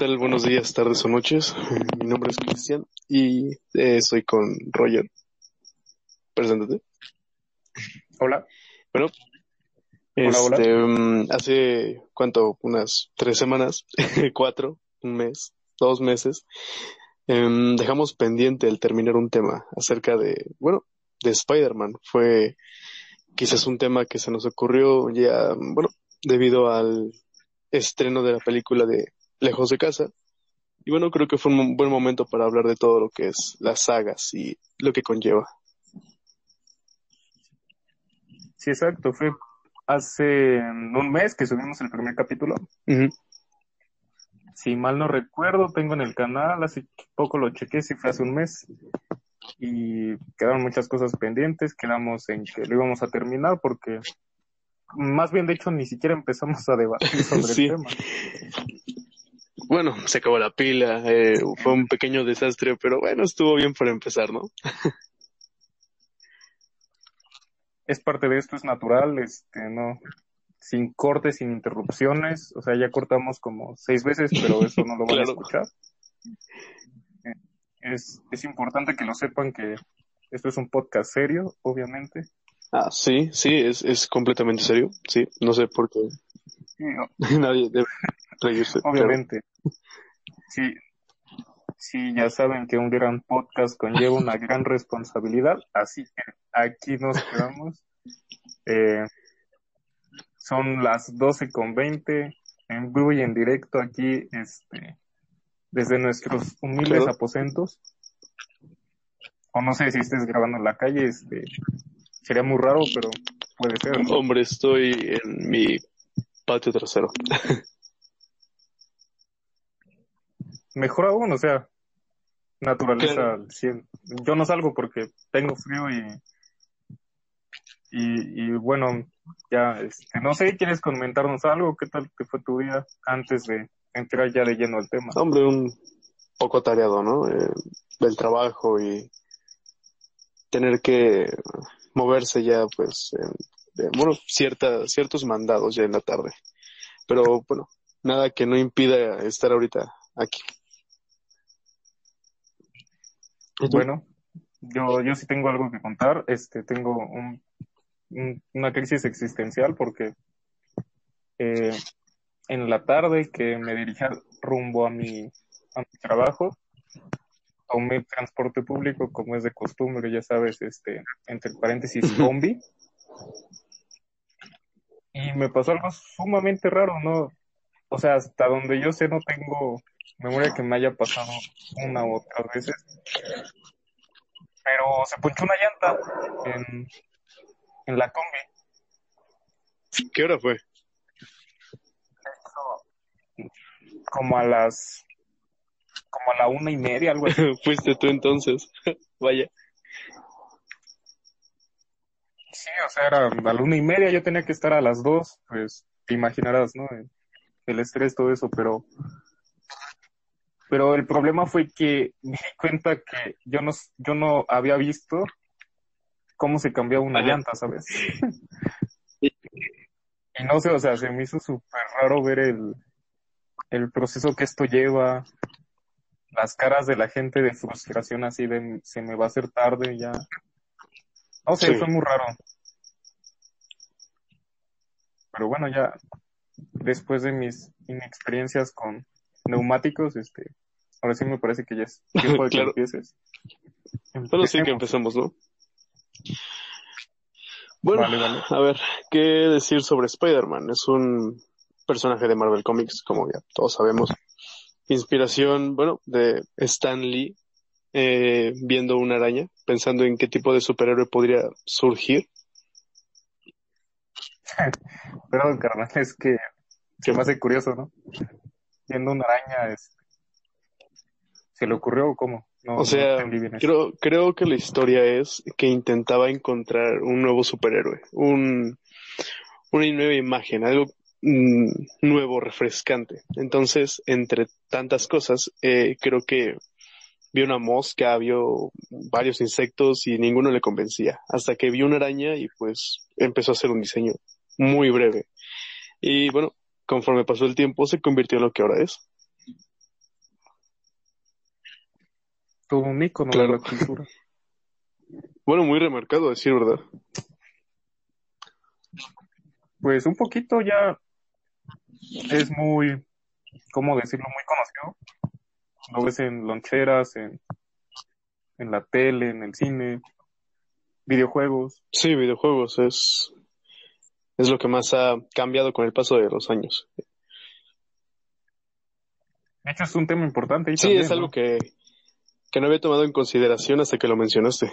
tal? Buenos días, tardes o noches. Mi nombre es Cristian y eh, estoy con Roger. Preséntate. Hola. Bueno, Hola, hola. este, mm, hace, ¿cuánto? Unas tres semanas, cuatro, un mes, dos meses, em, dejamos pendiente el terminar un tema acerca de, bueno, de Spider-Man. Fue quizás un tema que se nos ocurrió ya, bueno, debido al estreno de la película de Lejos de Casa. Y bueno, creo que fue un buen momento para hablar de todo lo que es las sagas y lo que conlleva. Sí, exacto. Fue hace un mes que subimos el primer capítulo. Si mal no recuerdo, tengo en el canal, hace poco lo chequé, si fue hace un mes. Y quedaron muchas cosas pendientes, quedamos en que lo íbamos a terminar porque, más bien de hecho, ni siquiera empezamos a debatir sobre Sí. el tema. Bueno, se acabó la pila, eh, fue un pequeño desastre, pero bueno, estuvo bien para empezar, ¿no? Es parte de esto, es natural, este, no, sin cortes, sin interrupciones. O sea, ya cortamos como seis veces, pero eso no lo van a escuchar. Eh, Es, es importante que lo sepan que esto es un podcast serio, obviamente. Ah, sí, sí, es, es completamente serio, sí, no sé por qué Nadie debe reírse. pero- obviamente. Sí, sí, ya saben que un gran podcast conlleva una gran responsabilidad, así que aquí nos quedamos. Eh, son las 12 con 20, en vivo y en directo aquí, este, desde nuestros humildes aposentos. O no sé si estés grabando en la calle, este, sería muy raro, pero puede ser, ¿no? Hombre, estoy en mi patio trasero. Mejor aún, o sea, naturaleza Claro. al 100. Yo no salgo porque tengo frío y, y, y bueno, ya, este, no sé, ¿quieres comentarnos algo? ¿Qué tal te fue tu día antes de entrar ya de lleno al tema? Hombre, un poco atareado, ¿no? Eh, del trabajo y tener que moverse ya, pues, en- de- bueno, cierta, ciertos mandados ya en la tarde. Pero bueno, nada que no impida estar ahorita aquí. Bueno, yo, yo sí tengo algo que contar, este, tengo un, un- una crisis existencial porque eh, en la tarde que me dirigía rumbo a mi, a mi trabajo, tomé transporte público como es de costumbre, ya sabes, este, entre paréntesis, combi. Y me pasó algo sumamente raro, ¿no? O sea, hasta donde yo sé no tengo memoria que me haya pasado una u otra veces. Pero se ponchó una llanta en, en la combi. ¿Qué hora fue? Como a las, como a la una y media, algo así. Fuiste tú entonces. Vaya. Sí, o sea, era a la una y media, yo tenía que estar a las dos, pues te imaginarás, ¿no? El, el estrés, todo eso, pero, pero el problema fue que me di cuenta que yo no, yo no había visto cómo se cambiaba una llanta, ¿sabes? Y no sé, o sea, se me hizo súper raro ver el, el proceso que esto lleva, las caras de la gente de frustración así de se me va a hacer tarde ya. No sé, Sí. fue muy raro. Pero bueno, ya después de mis inexperiencias con neumáticos, este, ahora sí me parece que ya es tiempo de que Claro. empieces. Bueno, sí que Empecemos. ¿no? Bueno, Vale, vale. a ver, ¿qué decir sobre Spider-Man? Es un personaje de Marvel Comics, como ya todos sabemos. Inspiración, bueno, de Stan Lee, eh, viendo una araña, pensando en qué tipo de superhéroe podría surgir. Perdón, carnal, es que se me hace curioso, ¿no? Viendo una araña, es... ¿se le ocurrió o cómo? No, O sea, creo, creo que la historia es que intentaba encontrar un nuevo superhéroe, un, una nueva imagen, algo mm, nuevo, refrescante. Entonces, entre tantas cosas, eh, creo que vio una mosca, vio varios insectos y ninguno le convencía. Hasta que vio una araña y pues empezó a hacer un diseño muy breve. Y bueno, conforme pasó el tiempo se convirtió en lo que ahora es. todo un ícono Claro. de la cultura. Bueno, muy remarcado, a decir verdad. Pues un poquito ya es muy, ¿cómo decirlo? Muy conocido. Lo ves en loncheras, en, en la tele, en el cine, videojuegos. Sí, videojuegos es, es lo que más ha cambiado con el paso de los años. De hecho, es un tema importante. ahí Sí, también, es algo ¿no? que, que no había tomado en consideración hasta que lo mencionaste.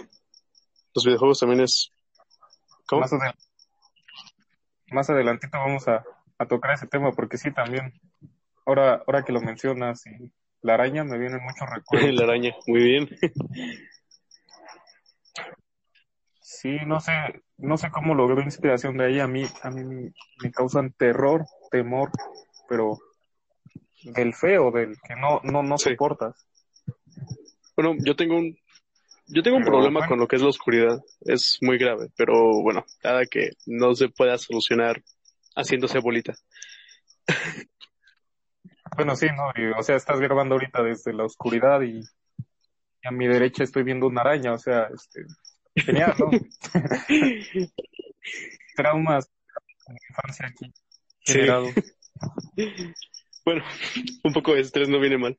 Los videojuegos también es... ¿Cómo? Más, adel- más adelantito vamos a, a tocar ese tema porque sí, también. Ahora, ahora que lo mencionas y la araña me vienen muchos recuerdos. La araña, muy bien. Sí, no sé, no sé cómo logró inspiración de ahí. A mí, a mí me, me causan terror, temor, pero del feo, del que no, no, no Sí. soportas. Bueno, yo tengo un, yo tengo un Pero, problema bueno. con lo que es la oscuridad. Es muy grave, pero bueno, nada que no se pueda solucionar haciéndose bolita. Bueno, sí, no, y, o sea, estás grabando ahorita desde la oscuridad y, y a mi derecha estoy viendo una araña, o sea, este, genial, ¿no? Traumas de mi infancia aquí Sí. generado. Bueno, un poco de estrés no viene mal.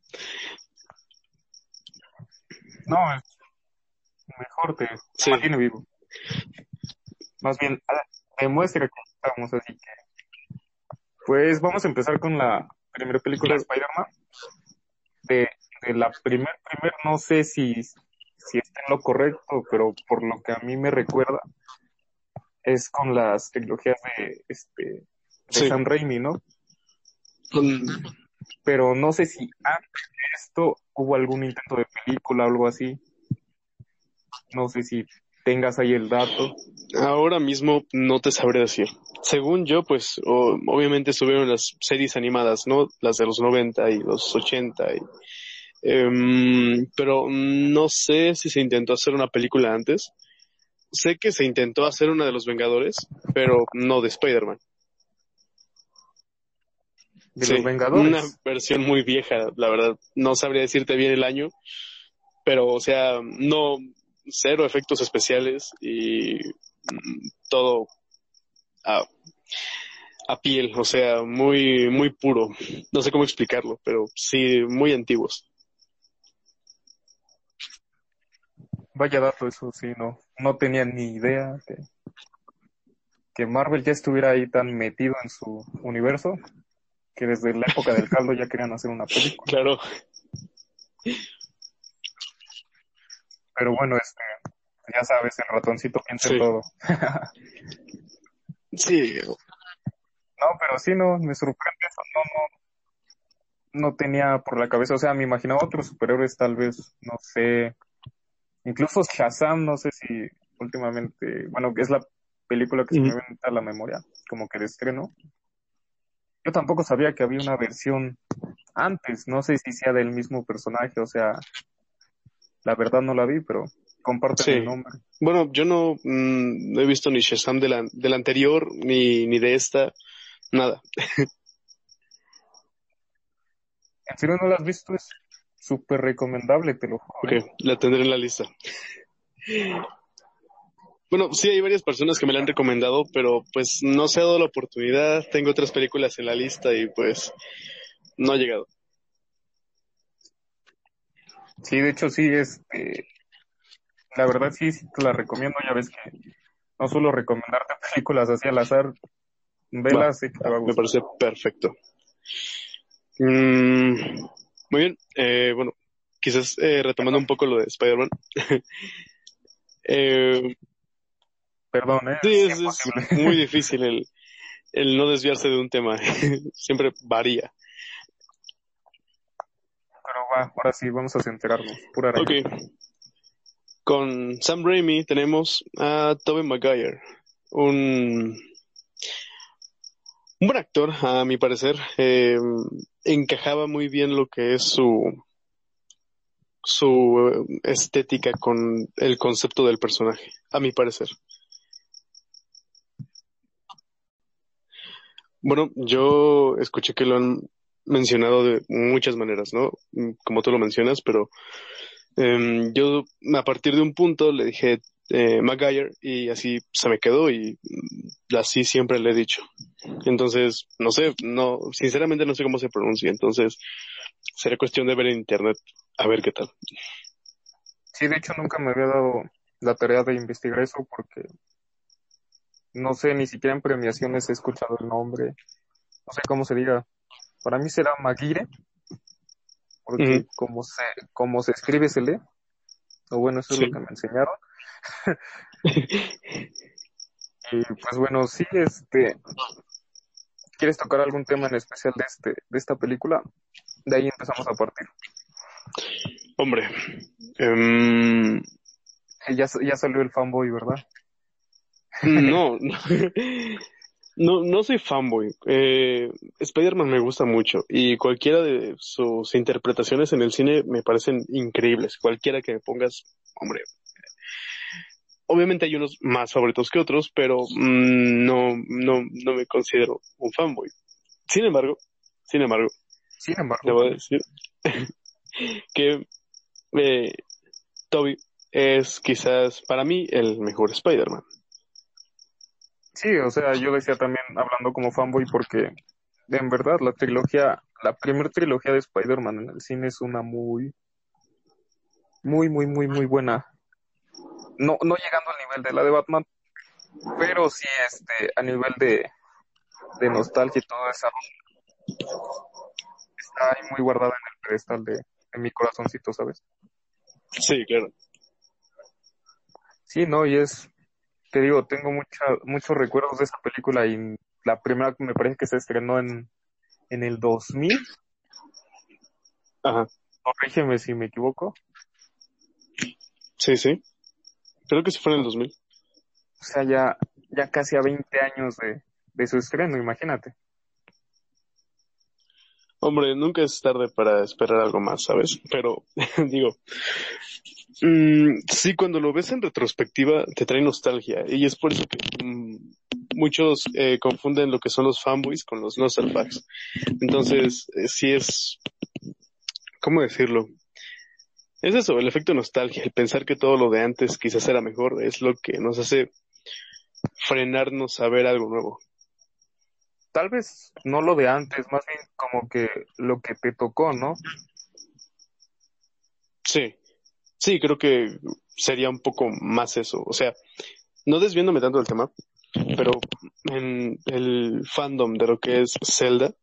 No, es mejor te Sí. mantiene vivo. Más bien, ah, demuestra que estamos así que. Pues vamos a empezar con la primera película de Spider-Man. De, de la primer, primer, no sé si, si está en lo correcto, pero por lo que a mí me recuerda, es con las trilogías de, este, de Sí. Sam Raimi, ¿no? Pero no sé si antes de esto hubo algún intento de película o algo así. No sé si tengas ahí el dato. Ahora mismo no te sabré decir. Según yo, pues obviamente estuvieron las series animadas, ¿no? Las de los 90 y los 80. Y, em, pero no sé si se intentó hacer una película antes. Sé que se intentó hacer una de los Vengadores, pero no de Spider-Man. De Sí, los Vengadores. Una versión muy vieja, la verdad. No sabría decirte bien el año, pero o sea, no, cero efectos especiales y mm, todo a, a piel, o sea, muy, muy puro. No sé cómo explicarlo, pero sí, muy antiguos. Vaya dato, eso sí, no, no tenía ni idea que, que Marvel ya estuviera ahí tan metido en su universo que desde la época del caldo ya querían hacer una película. Claro, Pero bueno, este, ya sabes, el ratoncito piensa Sí. en todo. sí, No, pero sí, no, me sorprende eso, no, no, no tenía por la cabeza, o sea, me imaginaba otros superhéroes tal vez, no sé, incluso Shazam, no sé si últimamente, bueno, que es la película que se me viene a la memoria, como que de estreno. Yo tampoco sabía que había una versión antes, no sé si sea del mismo personaje, o sea, la verdad no la vi, pero comparte Sí. el nombre. Bueno, yo no, mm, no he visto ni Shazam de la, de la anterior, ni, ni de esta, nada. En serio no la has visto, es súper recomendable, te lo juro. Ok, la tendré en la lista. Bueno, sí hay varias personas que me la han recomendado, pero pues no se ha dado la oportunidad. Tengo otras películas en la lista y pues no ha llegado. Sí, de hecho sí, este, la verdad sí, sí te la recomiendo, ya ves que no suelo recomendarte películas así al azar, velas, te va a Me parece perfecto. Mm, muy bien, eh, bueno, quizás eh, retomando un poco lo de Spider-Man. eh, Perdón, eh, sí, es es, muy difícil el, el no desviarse de un tema. Siempre varía. Ahora sí, vamos a centrarnos, pura araña. Ok. Con Sam Raimi tenemos a Tobey Maguire, un, buen actor, a mi parecer. Eh, encajaba muy bien lo que es su, su estética con el concepto del personaje, a mi parecer. Bueno, yo escuché que lo han mencionado de muchas maneras, ¿no? Como tú lo mencionas, pero Em, yo a partir de un punto le dije eh, Maguire y así se me quedó y así siempre le he dicho. Entonces, no sé, no, sinceramente no sé cómo se pronuncia, entonces será cuestión de ver en internet a ver qué tal. Sí, de hecho nunca me había dado la tarea de investigar eso porque no sé, ni siquiera en premiaciones he escuchado el nombre, no sé cómo se diga. Para mí será Maguire, porque como se, como se escribe se lee, o bueno, eso es lo que me enseñaron. y pues bueno, sí, este, ¿quieres tocar algún tema en especial de este, de esta película? De ahí empezamos a partir. Hombre, em, ya, ya salió el fanboy, ¿verdad? No, no, no soy fanboy. Eh, Spider-Man me gusta mucho y cualquiera de sus interpretaciones en el cine me parecen increíbles. Cualquiera que me pongas, hombre. Obviamente hay unos más favoritos que otros, pero mm, no, no, no me considero un fanboy. Sin embargo, sin embargo, sin embargo, debo decir que eh, Toby es quizás para mí el mejor Spider-Man. Sí, o sea, yo decía también hablando como fanboy porque en verdad la trilogía, la primera trilogía de Spider-Man en el cine es una muy, muy, muy, muy, muy buena. No, no llegando al nivel de la de Batman, pero sí este, a nivel de, de nostalgia y todo eso, está ahí muy guardada en el pedestal de, de mi corazoncito, ¿sabes? Sí, claro. Sí, no, y es, te digo, tengo mucha, muchos recuerdos de esa película y la primera me parece que se estrenó en, en el 2000. Ajá. Corrígeme si me equivoco. Sí, sí. Creo que se fue en el 2000. O sea, ya, ya casi a 20 años de, de su estreno, imagínate. Hombre, nunca es tarde para esperar algo más, ¿sabes? Pero, digo, Mm, sí, cuando lo ves en retrospectiva te trae nostalgia y es por eso que mm, muchos eh, confunden lo que son los fanboys con los nostalgics. Entonces, eh, sí es, ¿cómo decirlo? Es eso, el efecto nostalgia, el pensar que todo lo de antes quizás era mejor, es lo que nos hace frenarnos a ver algo nuevo. Tal vez no lo de antes, más bien como que lo que te tocó, ¿no? Sí, Sí, creo que sería un poco más eso. O sea, no desviándome tanto del tema, pero en el fandom de lo que es Zelda,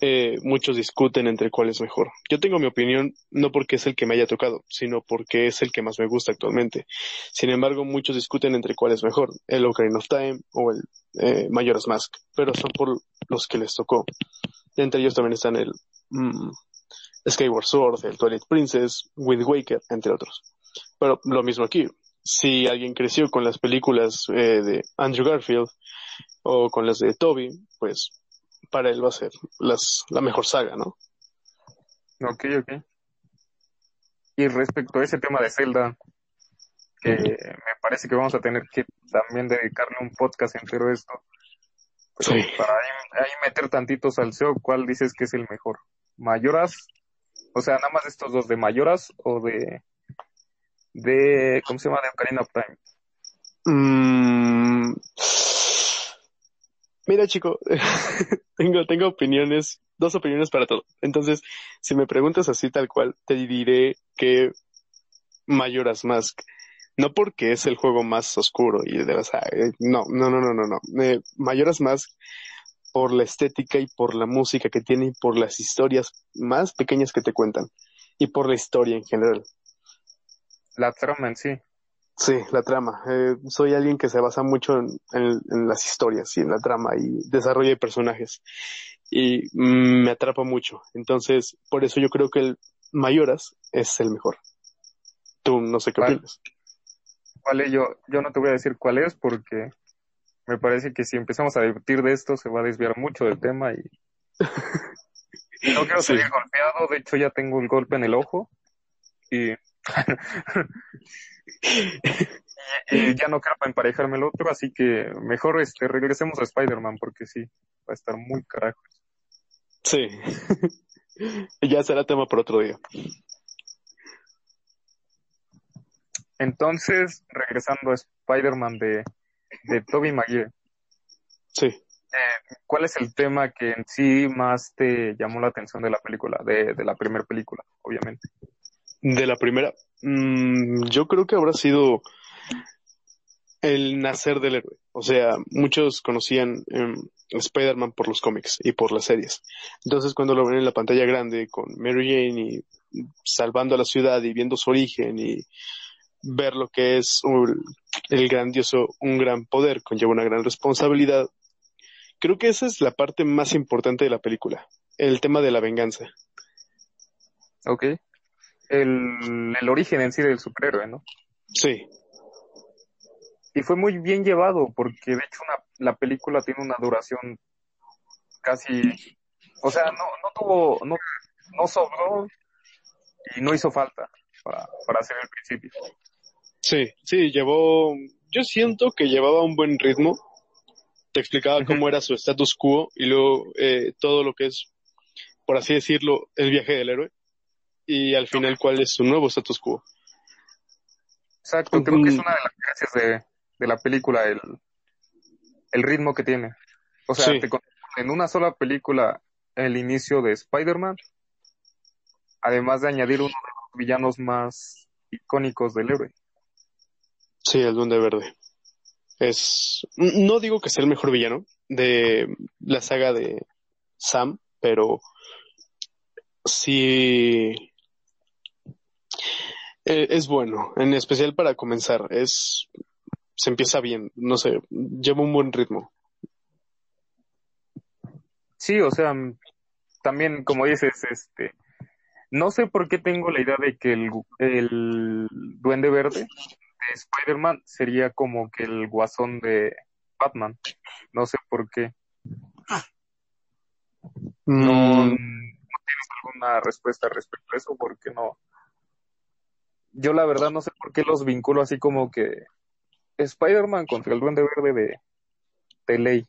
eh, muchos discuten entre cuál es mejor. Yo tengo mi opinión no porque es el que me haya tocado, sino porque es el que más me gusta actualmente. Sin embargo, muchos discuten entre cuál es mejor, el Ocarina of Time o el eh, Majora's Mask, pero son por los que les tocó. entre ellos también están el mm, Skyward Sword, el Twilight Princess, Wind Waker, entre otros. Pero lo mismo aquí. Si alguien creció con las películas eh, de Andrew Garfield o con las de Toby, pues para él va a ser las, la mejor saga, ¿no? Ok, ok. Y respecto a ese tema de Zelda, que me parece que vamos a tener que también dedicarle un podcast entero a esto. sí. para ahí, meter tantitos al SEO, ¿cuál dices que es el mejor? ¿Mayoras o sea, nada más estos dos, de Mayoras o de, de, ¿cómo se llama? De Ocarina of Time. Mm. Mira, chico, tengo, tengo opiniones, dos opiniones para todo. Entonces, si me preguntas así tal cual, te diré que Mayoras Mask. No porque es el juego más oscuro y de la no, no, no, no, no, no. Eh, Mayoras Mask por la estética y por la música que tiene y por las historias más pequeñas que te cuentan y por la historia en general. La trama en sí. Sí, la trama. Eh, soy alguien que se basa mucho en, las historias y en la trama y desarrollo de personajes y mm, me atrapa mucho. Entonces, por eso yo creo que el Mayoras es el mejor. Tú no sé qué opinas. Vale, yo, yo no te voy a decir cuál es porque me parece que si empezamos a debatir de esto se va a desviar mucho del tema y no quiero salir golpeado, de hecho ya tengo un golpe en el ojo y, ya no quiero emparejarme el otro, así que mejor este regresemos a Spider-Man porque sí, va a estar muy carajo. Sí, ya será tema por otro día. Entonces, regresando a Spider-Man de, de Tobey Maguire, Sí. eh, ¿cuál es el tema que en sí más te llamó la atención de la película, de, de la primera película, obviamente? De la primera, mm, yo creo que habrá sido el nacer del héroe. O sea, muchos conocían em, Spider-Man por los cómics y por las series. Entonces, cuando lo ven en la pantalla grande con Mary Jane y salvando a la ciudad y viendo su origen y ver lo que es un- el grandioso, un gran poder conlleva una gran responsabilidad, creo que esa es la parte más importante de la película, el tema de la venganza. Ok. El, el origen en sí del superhéroe, ¿no? Sí, Y fue muy bien llevado, porque de hecho una, la película tiene una duración casi, o sea, no, no tuvo, no, no sobró y no hizo falta para, para hacer el principio. Sí, sí, llevó, yo siento que llevaba un buen ritmo. Te explicaba cómo era su status quo y luego eh, todo lo que es, por así decirlo, el viaje del héroe. Y al final, cuál es su nuevo status quo. Exacto, creo que es una de las gracias de, de la película, el, el ritmo que tiene. O sea, Sí. te en una sola película el inicio de Spider-Man, además de añadir uno de los villanos más icónicos del héroe. Sí, el Duende Verde. Es, no digo que sea el mejor villano de la saga de Sam, pero sí eh, es bueno, en especial para comenzar. Es, se empieza bien, no sé, lleva un buen ritmo. Sí, o sea, también como dices, este, no sé por qué tengo la idea de que el, el Duende Verde de Spider-Man sería como que el guasón de Batman. No sé por qué. No, Mm, no tienes alguna respuesta respecto a eso, porque no. Yo la verdad no sé por qué los vinculo así como que Spider-Man contra el Duende Verde de, de ley.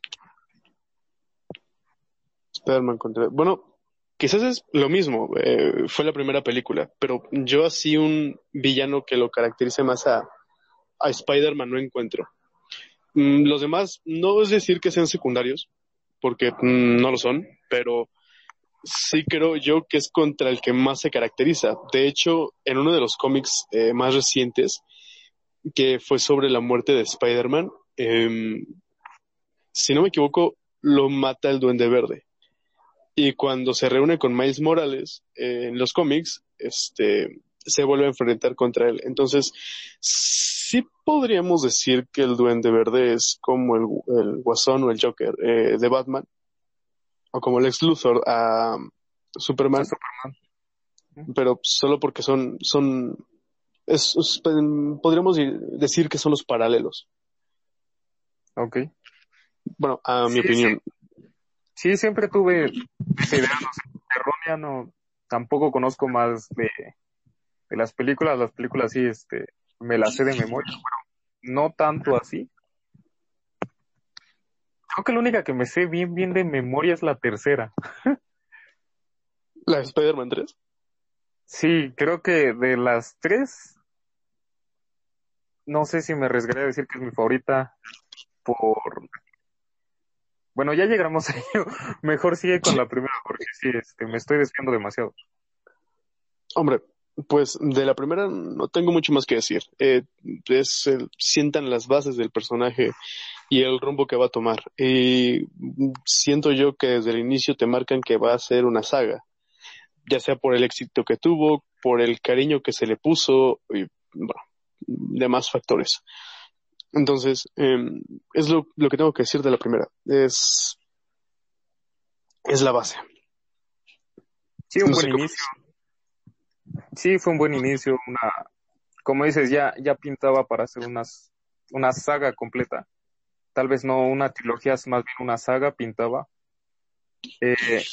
Spider-Man contra... Bueno, quizás es lo mismo, eh, fue la primera película, pero yo así un villano que lo caracterice más a, a Spider-Man no encuentro. Mm, los demás, no es decir que sean secundarios, porque mm, no lo son, pero sí creo yo que es contra el que más se caracteriza. De hecho, en uno de los cómics eh, más recientes, que fue sobre la muerte de Spider-Man, em, si no me equivoco, lo mata el Duende Verde. Y cuando se reúne con Miles Morales eh, en los cómics, este, se vuelve a enfrentar contra él. Entonces, sí podríamos decir que el Duende Verde es como el, el Guasón o el Joker eh, de Batman, o como el ex Luthor a Superman, Superman. pero solo porque son, son, es- es- podríamos decir que son los paralelos. Ok. Bueno, a mi Sí, opinión. Sí, siempre tuve esa idea, no sé, errónea, no, tampoco conozco más de, de las películas, las películas sí, este, me las sé de memoria, bueno, no tanto así. Creo que la única que me sé bien, bien de memoria es la tercera. La de Spider-Man 3. Sí, creo que de las tres, no sé si me arriesgaría a decir que es mi favorita por... Bueno, ya llegamos a ello. Mejor sigue con la primera porque sí, este, me estoy desviando demasiado. Hombre, pues de la primera no tengo mucho más que decir. Eh, es sientan las bases del personaje y el rumbo que va a tomar. Y siento yo que desde el inicio te marcan que va a ser una saga, ya sea por el éxito que tuvo, por el cariño que se le puso y bueno, demás factores. Entonces, em, es lo, lo que tengo que decir de la primera. Es, es la base. Sí, un No buen cómo inicio. Sí, fue un buen inicio, una, como dices, ya, ya pintaba para hacer unas, una saga completa. Tal vez no una trilogía, más bien una saga pintaba. Eh,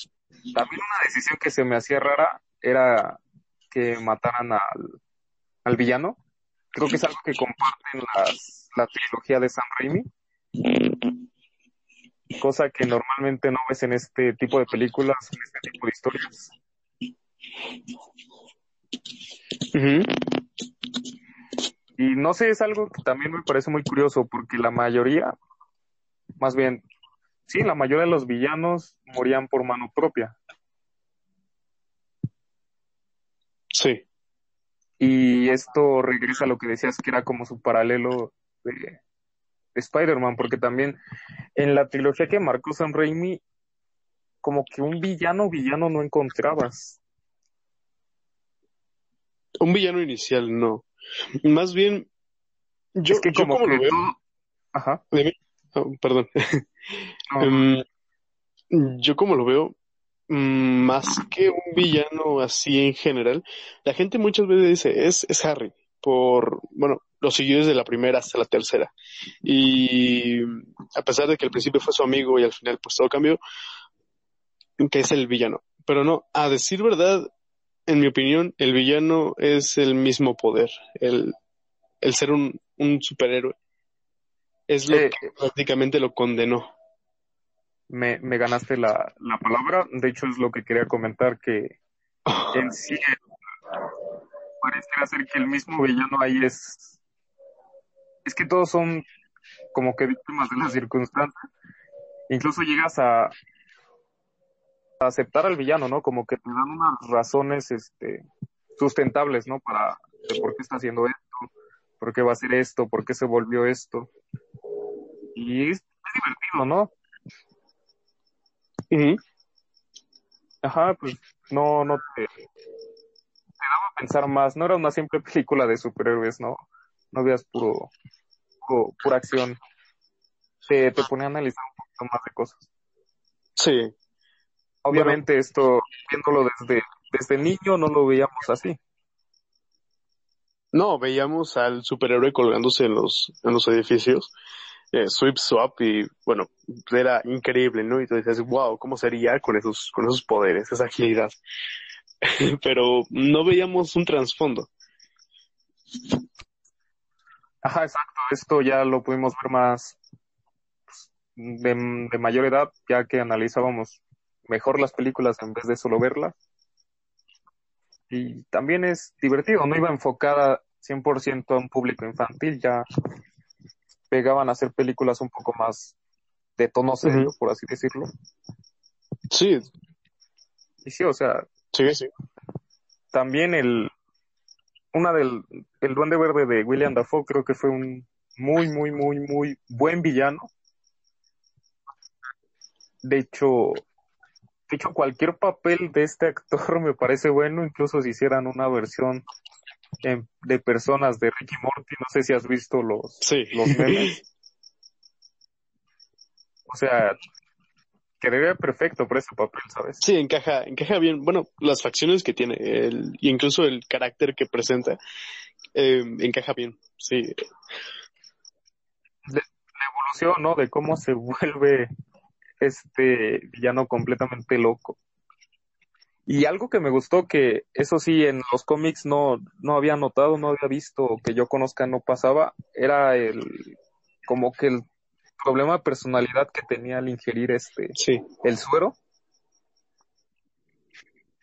también una decisión que se me hacía rara era que mataran al, al villano. Creo que es algo que comparten las, la trilogía de Sam Raimi. Cosa que normalmente no ves en este tipo de películas, en este tipo de historias. Y no sé, es algo que también me parece muy curioso, porque la mayoría, más bien, sí, la mayoría de los villanos morían por mano propia. Sí. Y esto regresa a lo que decías que era como su paralelo de, de Spider-Man, porque también en la trilogía que marcó Sam Raimi, como que un villano villano no encontrabas. Un villano inicial, no. Más bien, yo, es que yo como, que lo veo, Ajá. Oh, perdón. No, yo como lo veo, mm, más que un villano así en general, la gente muchas veces dice, es, es Harry, por, bueno, lo siguió desde la primera hasta la tercera. Y a pesar de que al principio fue su amigo y al final pues todo cambió, que es el villano. Pero no, a decir verdad, en mi opinión, el villano es el mismo poder, el, el ser un, un superhéroe. Es lo Eh, que prácticamente lo condenó. me, me ganaste la, la palabra. De hecho, es lo que quería comentar, que en sí pareciera ser que el mismo villano ahí es... Es que todos son como que víctimas de las circunstancias. Incluso llegas a aceptar al villano, ¿no? Como que te dan unas razones este, sustentables, ¿no? Para de por qué está haciendo esto, por qué va a hacer esto, por qué se volvió esto. Y es, divertido, ¿no? Ujú. Ajá, pues no, no te, te daba a pensar más. No era una simple película de superhéroes, ¿no? No veas puro, puro- pura acción. Te, te ponía a analizar un poquito más de cosas. Sí, Obviamente esto, viéndolo desde, desde niño, no lo veíamos así. no, veíamos al superhéroe colgándose en los, en los edificios, eh, sweep swap y bueno, era increíble, ¿no? Y tú dices, wow, ¿cómo sería con esos, con esos poderes, esa agilidad? Pero no veíamos un trasfondo. Ajá, exacto. Esto ya lo pudimos ver más pues, de, de mayor edad, ya que analizábamos mejor las películas en vez de solo verlas. Y también es divertido, no iba enfocada 100% a un público infantil, ya pegaban a hacer películas un poco más de tono serio, por así decirlo. Sí, Y sí, o sea, sí, sí. también el una del el Duende Verde de William Dafoe creo que fue un muy muy muy muy buen villano. De hecho, de hecho cualquier papel de este actor me parece bueno, incluso si hicieran una versión en- de personas de Ricky Morty, no sé si has visto los Sí. los memes. O sea, quedaría perfecto por ese papel, ¿sabes? Sí, encaja, encaja bien. Bueno, las facciones que tiene, el, y incluso el carácter que presenta, eh, encaja bien. Sí, evolución, ¿no? De cómo se vuelve este villano completamente loco. Y algo que me gustó que eso sí en los cómics no, no había notado, no había visto, que yo conozca no pasaba, era el como que el problema de personalidad que tenía al ingerir este sí. el suero.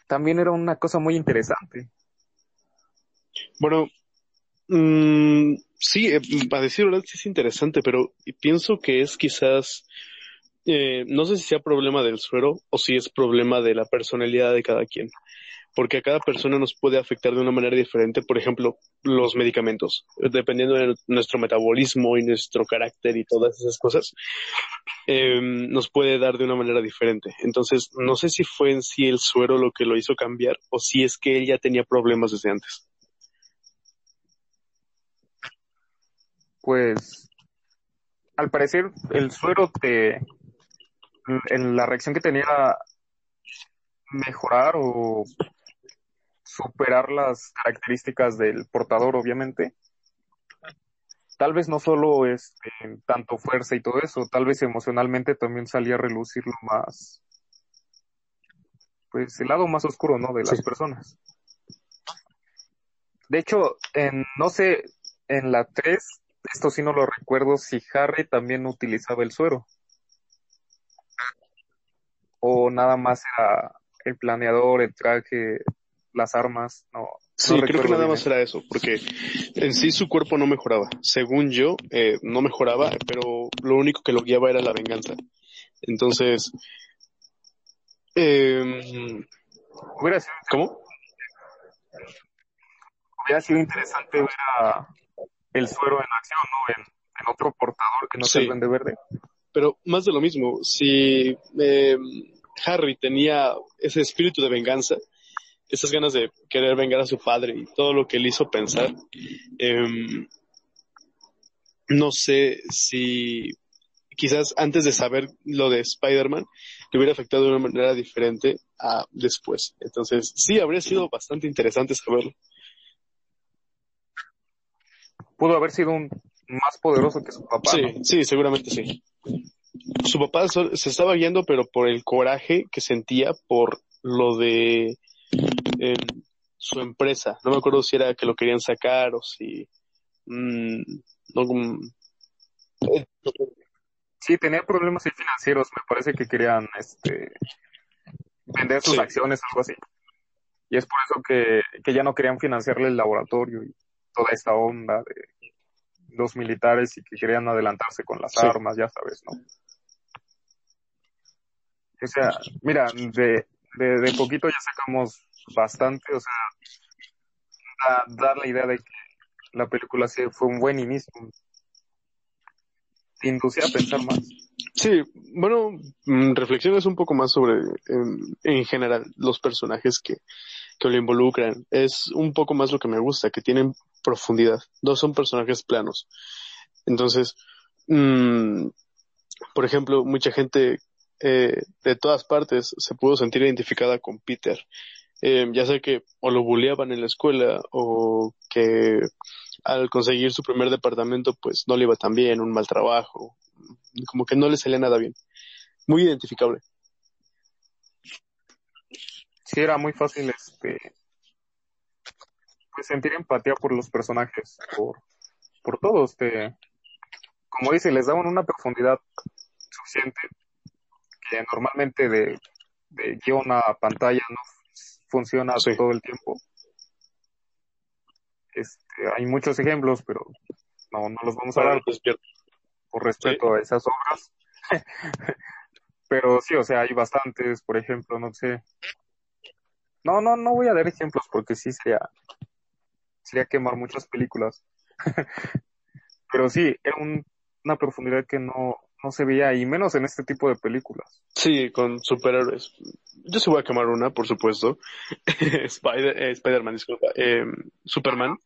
También era una cosa muy interesante. Bueno, mm, sí, eh, para decir verdad, sí es interesante, pero pienso que es quizás, eh, no sé si sea problema del suero o si es problema de la personalidad de cada quien, porque a cada persona nos puede afectar de una manera diferente, por ejemplo, los medicamentos, dependiendo de nuestro metabolismo y nuestro carácter y todas esas cosas, eh, nos puede dar de una manera diferente. Entonces, no sé si fue en sí el suero lo que lo hizo cambiar o si es que él ya tenía problemas desde antes. Pues al parecer el suero te en la reacción que tenía mejorar o superar las características del portador, obviamente. Tal vez no solo este, tanto fuerza y todo eso, tal vez emocionalmente también salía a relucir lo más, pues el lado más oscuro, ¿no? De las Sí. personas. De hecho, en, no sé, en la 3, esto sí no lo recuerdo, si Harry también utilizaba el suero. O nada más era el planeador, el traje, las armas, no, Sí, creo que nada más era eso, porque en sí su cuerpo no mejoraba. Según yo, eh, no mejoraba, pero lo único que lo guiaba era la venganza. Entonces, eh, hubiera sido, ¿cómo? Hubiera sido interesante ver a el suero en acción, ¿no? En, en otro portador que no se vende verde. Pero más de lo mismo, si eh, Harry tenía ese espíritu de venganza, esas ganas de querer vengar a su padre y todo lo que le hizo pensar, em, no sé si quizás antes de saber lo de Spider-Man, le hubiera afectado de una manera diferente a después. Entonces, sí, habría sido bastante interesante saberlo. Pudo haber sido un más poderoso que su papá. Sí, sí, seguramente sí. Su papá se estaba guiando, pero por el coraje que sentía por lo de su empresa. No me acuerdo si era que lo querían sacar o si... Mm, no, Sí, tenía problemas financieros. Me parece que querían este, vender sus acciones, algo así. Y es por eso que, que ya no querían financiarle el laboratorio y toda esta onda de los militares y que querían adelantarse con las armas, ya sabes, ¿no? O sea, mira, de, de, de poquito ya sacamos bastante, o sea, dar la idea de que la película sí fue un buen inicio. Te inducía a pensar más. Sí, bueno, mm, reflexiones un poco más sobre, en, general, los personajes que, que lo involucran. Es un poco más lo que me gusta, que tienen profundidad. Dos son personajes planos. Entonces, mmm, por ejemplo, mucha gente eh, de todas partes se pudo sentir identificada con Peter eh, ya sea que o lo bulleaban en la escuela o que al conseguir su primer departamento pues no le iba tan bien, un mal trabajo, como que no le salía nada bien. Muy identificable. Sí, era muy fácil este pues sentir empatía por los personajes, por, por todos, este, como dice, les daban una profundidad suficiente que normalmente de, de guion a pantalla no funciona todo el tiempo. Este, hay muchos ejemplos, pero no, no los vamos a dar por respeto a esas obras. pero sí, o sea, hay bastantes, por ejemplo, no sé. No, no, no voy a dar ejemplos porque sí sería, sería quemar muchas películas. pero sí, era una profundidad que no, no se veía, y menos en este tipo de películas. Sí, con superhéroes. Yo sí voy a quemar una, por supuesto. Spider, eh, Spider-Man, disculpa. Eh, Superman,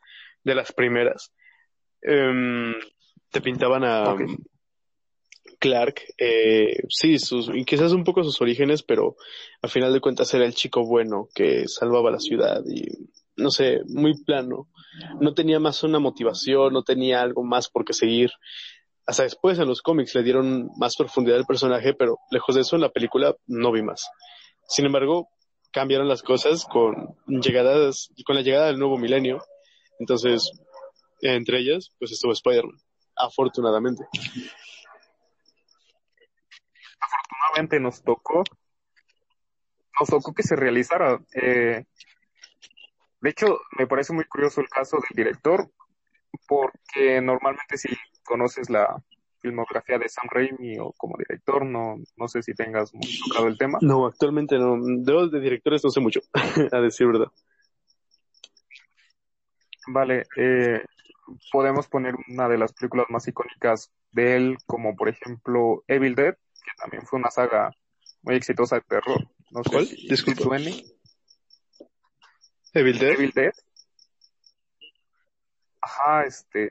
de las primeras. Eh, te pintaban a Clark, eh, sí, sus, y quizás un poco sus orígenes, pero al final de cuentas era el chico bueno que salvaba la ciudad y no sé, muy plano. No tenía más una motivación, no tenía algo más por qué seguir hasta después en los cómics le dieron más profundidad al personaje, pero lejos de eso en la película no vi más. Sin embargo, cambiaron las cosas con llegadas, con la llegada del nuevo milenio. Entonces, entre ellas, pues estuvo Spider-Man, afortunadamente. Nos tocó, nos tocó que se realizara. Eh, de hecho, me parece muy curioso el caso del director, porque normalmente si conoces la filmografía de Sam Raimi o como director, no, no sé si tengas muy tocado el tema. No, actualmente no. De los de directores no sé mucho, a decir verdad. Vale, eh, podemos poner una de las películas más icónicas de él, como por ejemplo Evil Dead, que también fue una saga muy exitosa de terror. No ¿Cuál? Si, Disculpa. Evil Dead. Evil Dead. Ajá, este,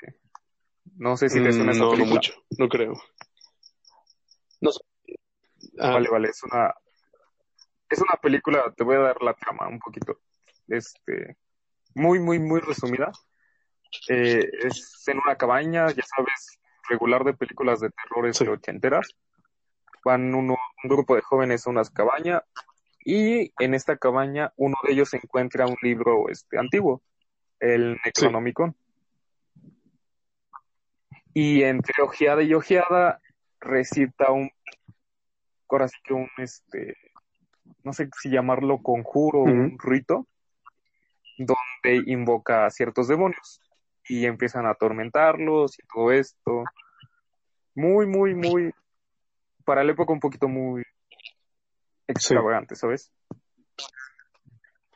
no sé si te suena esa mm, no, película. No mucho, no creo. No sé. Ah. Vale, vale, es una es una película, te voy a dar la trama un poquito. Este, muy, muy, muy resumida. Eh, es en una cabaña, ya sabes, regular de películas de terrores Sí. de ochenteras. Van uno, un grupo de jóvenes a una cabaña y en esta cabaña uno de ellos encuentra un libro este antiguo, el Necronomicon. Y entre ojeada y ojeada recita un, ahora sí que un, este, no sé si llamarlo conjuro o Ujú. un rito. donde invoca a ciertos demonios y empiezan a atormentarlos y todo esto. Muy, muy, muy, para la época un poquito muy extravagante, ¿sabes?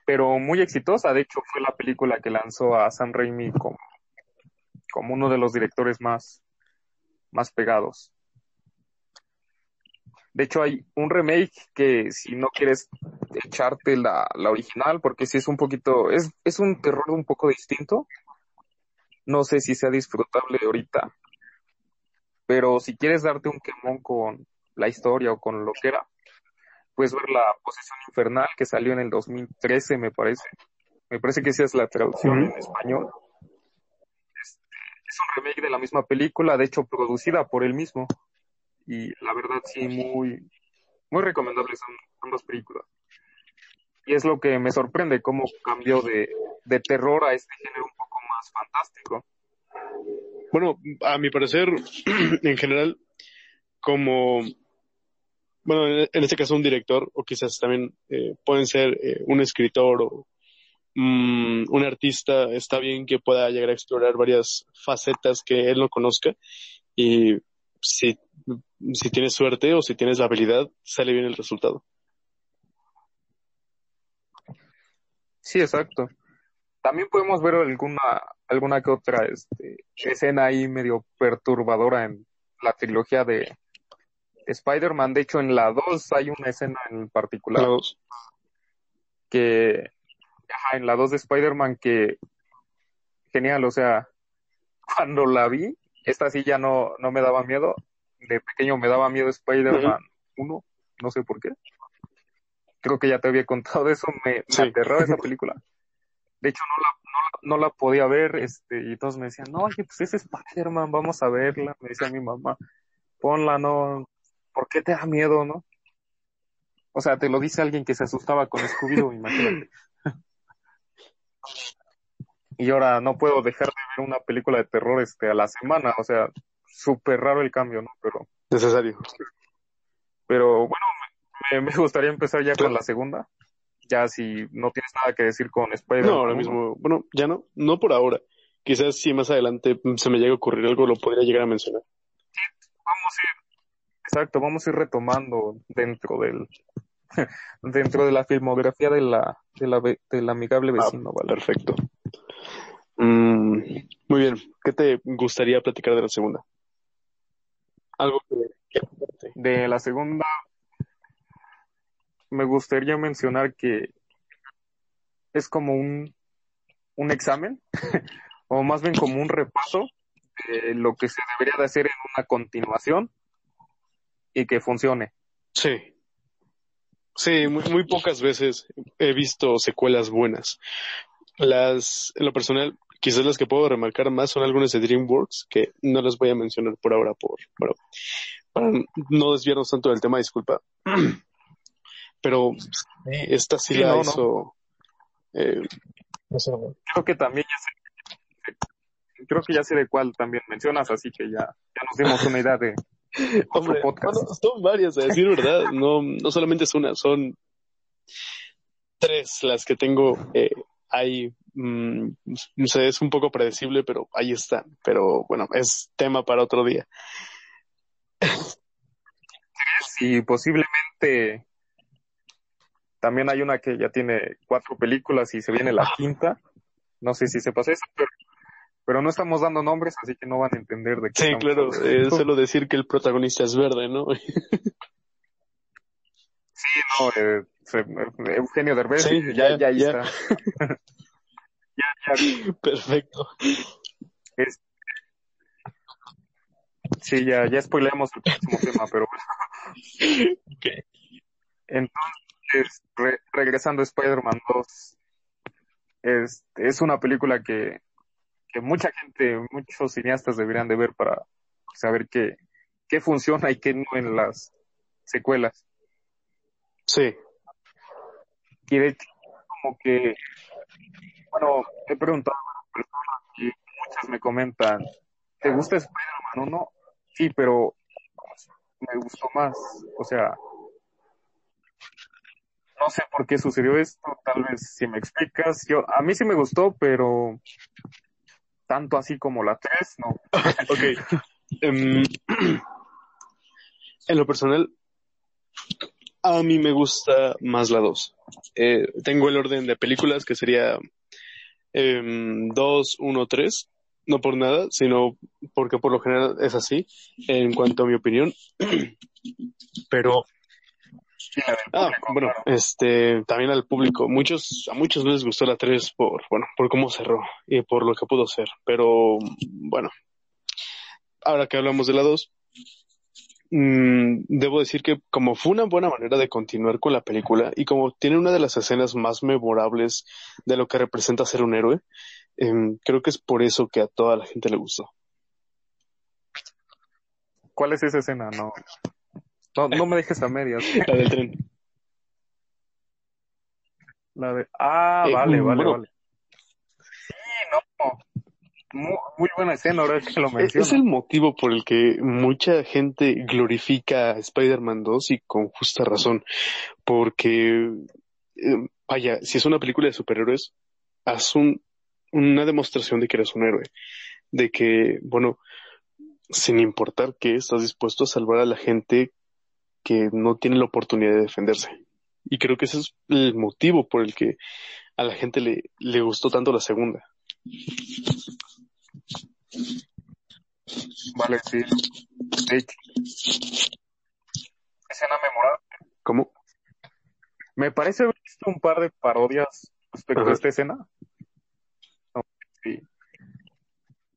Pero muy exitosa, de hecho fue la película que lanzó a Sam Raimi como, como uno de los directores más, más pegados. De hecho, hay un remake que si no quieres echarte la, la original, porque si es un poquito, es, es un terror un poco distinto. No sé si sea disfrutable ahorita. Pero si quieres darte un quemón con la historia o con lo que era, puedes ver la posesión infernal que salió en el 2013, me parece. Me parece que esa es la traducción en español. Este, es un remake de la misma película, de hecho producida por él mismo y la verdad sí, muy, muy recomendables son ambas películas. Y es lo que me sorprende, cómo cambió de, de terror a este género un poco más fantástico. Bueno, a mi parecer, en general, como, bueno, en este caso un director, o quizás también eh, pueden ser eh, un escritor o mm, un artista, está bien que pueda llegar a explorar varias facetas que él no conozca y si si tienes suerte o si tienes la habilidad, sale bien el resultado. Sí, exacto. También podemos ver alguna, alguna que otra este, escena ahí medio perturbadora en la trilogía de Spider-Man. De hecho, en la 2 hay una escena en particular. La 2. Que, ajá, en la 2 de Spider-Man que, genial, o sea, cuando la vi, esta sí ya no, no me daba miedo, de pequeño me daba miedo Spider-Man 1, no sé por qué. Creo que ya te había contado eso, me, aterraba esa película. De hecho, no la, no, la, podía ver, este, y todos me decían, no, oye, pues es Spider-Man, vamos a verla. Me decía mi mamá, ponla, no, ¿por qué te da miedo, no? O sea, te lo dice alguien que se asustaba con Scooby-Doo, imagínate. y ahora no puedo dejar de ver una película de terror este a la semana, o sea, súper raro el cambio, ¿no? Pero. Necesario. Pero bueno, me, gustaría empezar ya con la segunda. Ya si no tienes nada que decir con Spider-Man. No, ahora mismo, bueno, ya no, no por ahora. Quizás si más adelante se me llegue a ocurrir algo, lo podría llegar a mencionar. Sí, vamos a ir, exacto, vamos a ir retomando dentro del, dentro de la filmografía de la, de la, del amigable ah, vecino, ¿vale? Perfecto. Mm, muy bien, ¿qué te gustaría platicar de la segunda? algo que, De la segunda, me gustaría mencionar que es como un, un examen, o más bien como un repaso de lo que se debería de hacer en una continuación y que funcione. Sí. Sí, muy, muy pocas veces he visto secuelas buenas. Las, en lo personal, Quizás las que puedo remarcar más son algunas de DreamWorks, que no las voy a mencionar por ahora, por, bueno, para no desviarnos tanto del tema, disculpa. Pero esta sí, la hizo. Eh, creo que también ya sé, creo que ya sé de cuál también mencionas, así que ya, ya nos dimos una idea de Hombre, son varias, a decir verdad, no, no solamente es una, son tres las que tengo eh, ahí Mm, no sé, es un poco predecible, pero ahí está. Pero bueno, es tema para otro día. Sí, posiblemente también hay una que ya tiene cuatro películas y se viene la quinta. No sé si se pasa eso, pero, pero no estamos dando nombres, así que no van a entender de qué. Sí, claro, es solo decir que el protagonista es verde, ¿no? sí, no, eh, Eugenio Derbez, ya, ya, ya, está. Perfecto. Sí, ya, ya spoileamos el próximo tema, pero bueno. Entonces, regresando a Spider-Man 2, es, es una película que, que mucha gente, muchos cineastas deberían de ver para saber qué, qué funciona y qué no en las secuelas. Sí. Y de hecho, como que bueno, he preguntado a personas y muchas me comentan, ¿te gusta Spider-Man o no? Sí, pero me gustó más. O sea, no sé por qué sucedió esto, tal vez si me explicas. Yo, a mí sí me gustó, pero tanto así como la 3, no. ok. Em, en lo personal, a mí me gusta más la 2. Eh, tengo el orden de películas que sería 2, 1, 3. No por nada, sino porque por lo general es así, en cuanto a mi opinión. Pero Ah, bueno, este, también al público. Muchos, a muchos les gustó la 3 por, bueno, por cómo cerró y por lo que pudo ser. Pero, bueno, ahora que hablamos de la 2, mm, debo decir que como fue una buena manera de continuar con la película y como tiene una de las escenas más memorables de lo que representa ser un héroe, em, creo que es por eso que a toda la gente le gustó. ¿Cuál es esa escena? No, no, no me dejes a medias. La del tren. La de... Ah, eh, vale, vale, vale. Sí, no. Muy, buena escena ahora que lo mencionas. Es el motivo por el que mucha gente glorifica a Spider-Man 2 y con justa razón. Porque, eh, vaya, si es una película de superhéroes, haz un, una demostración de que eres un héroe. De que, bueno, sin importar que estás dispuesto a salvar a la gente que no tiene la oportunidad de defenderse. Y creo que ese es el motivo por el que a la gente le, le gustó tanto la segunda. Vale, sí. escena memorable. ¿Cómo? Me parece haber visto un par de parodias respecto a esta escena. No, sí.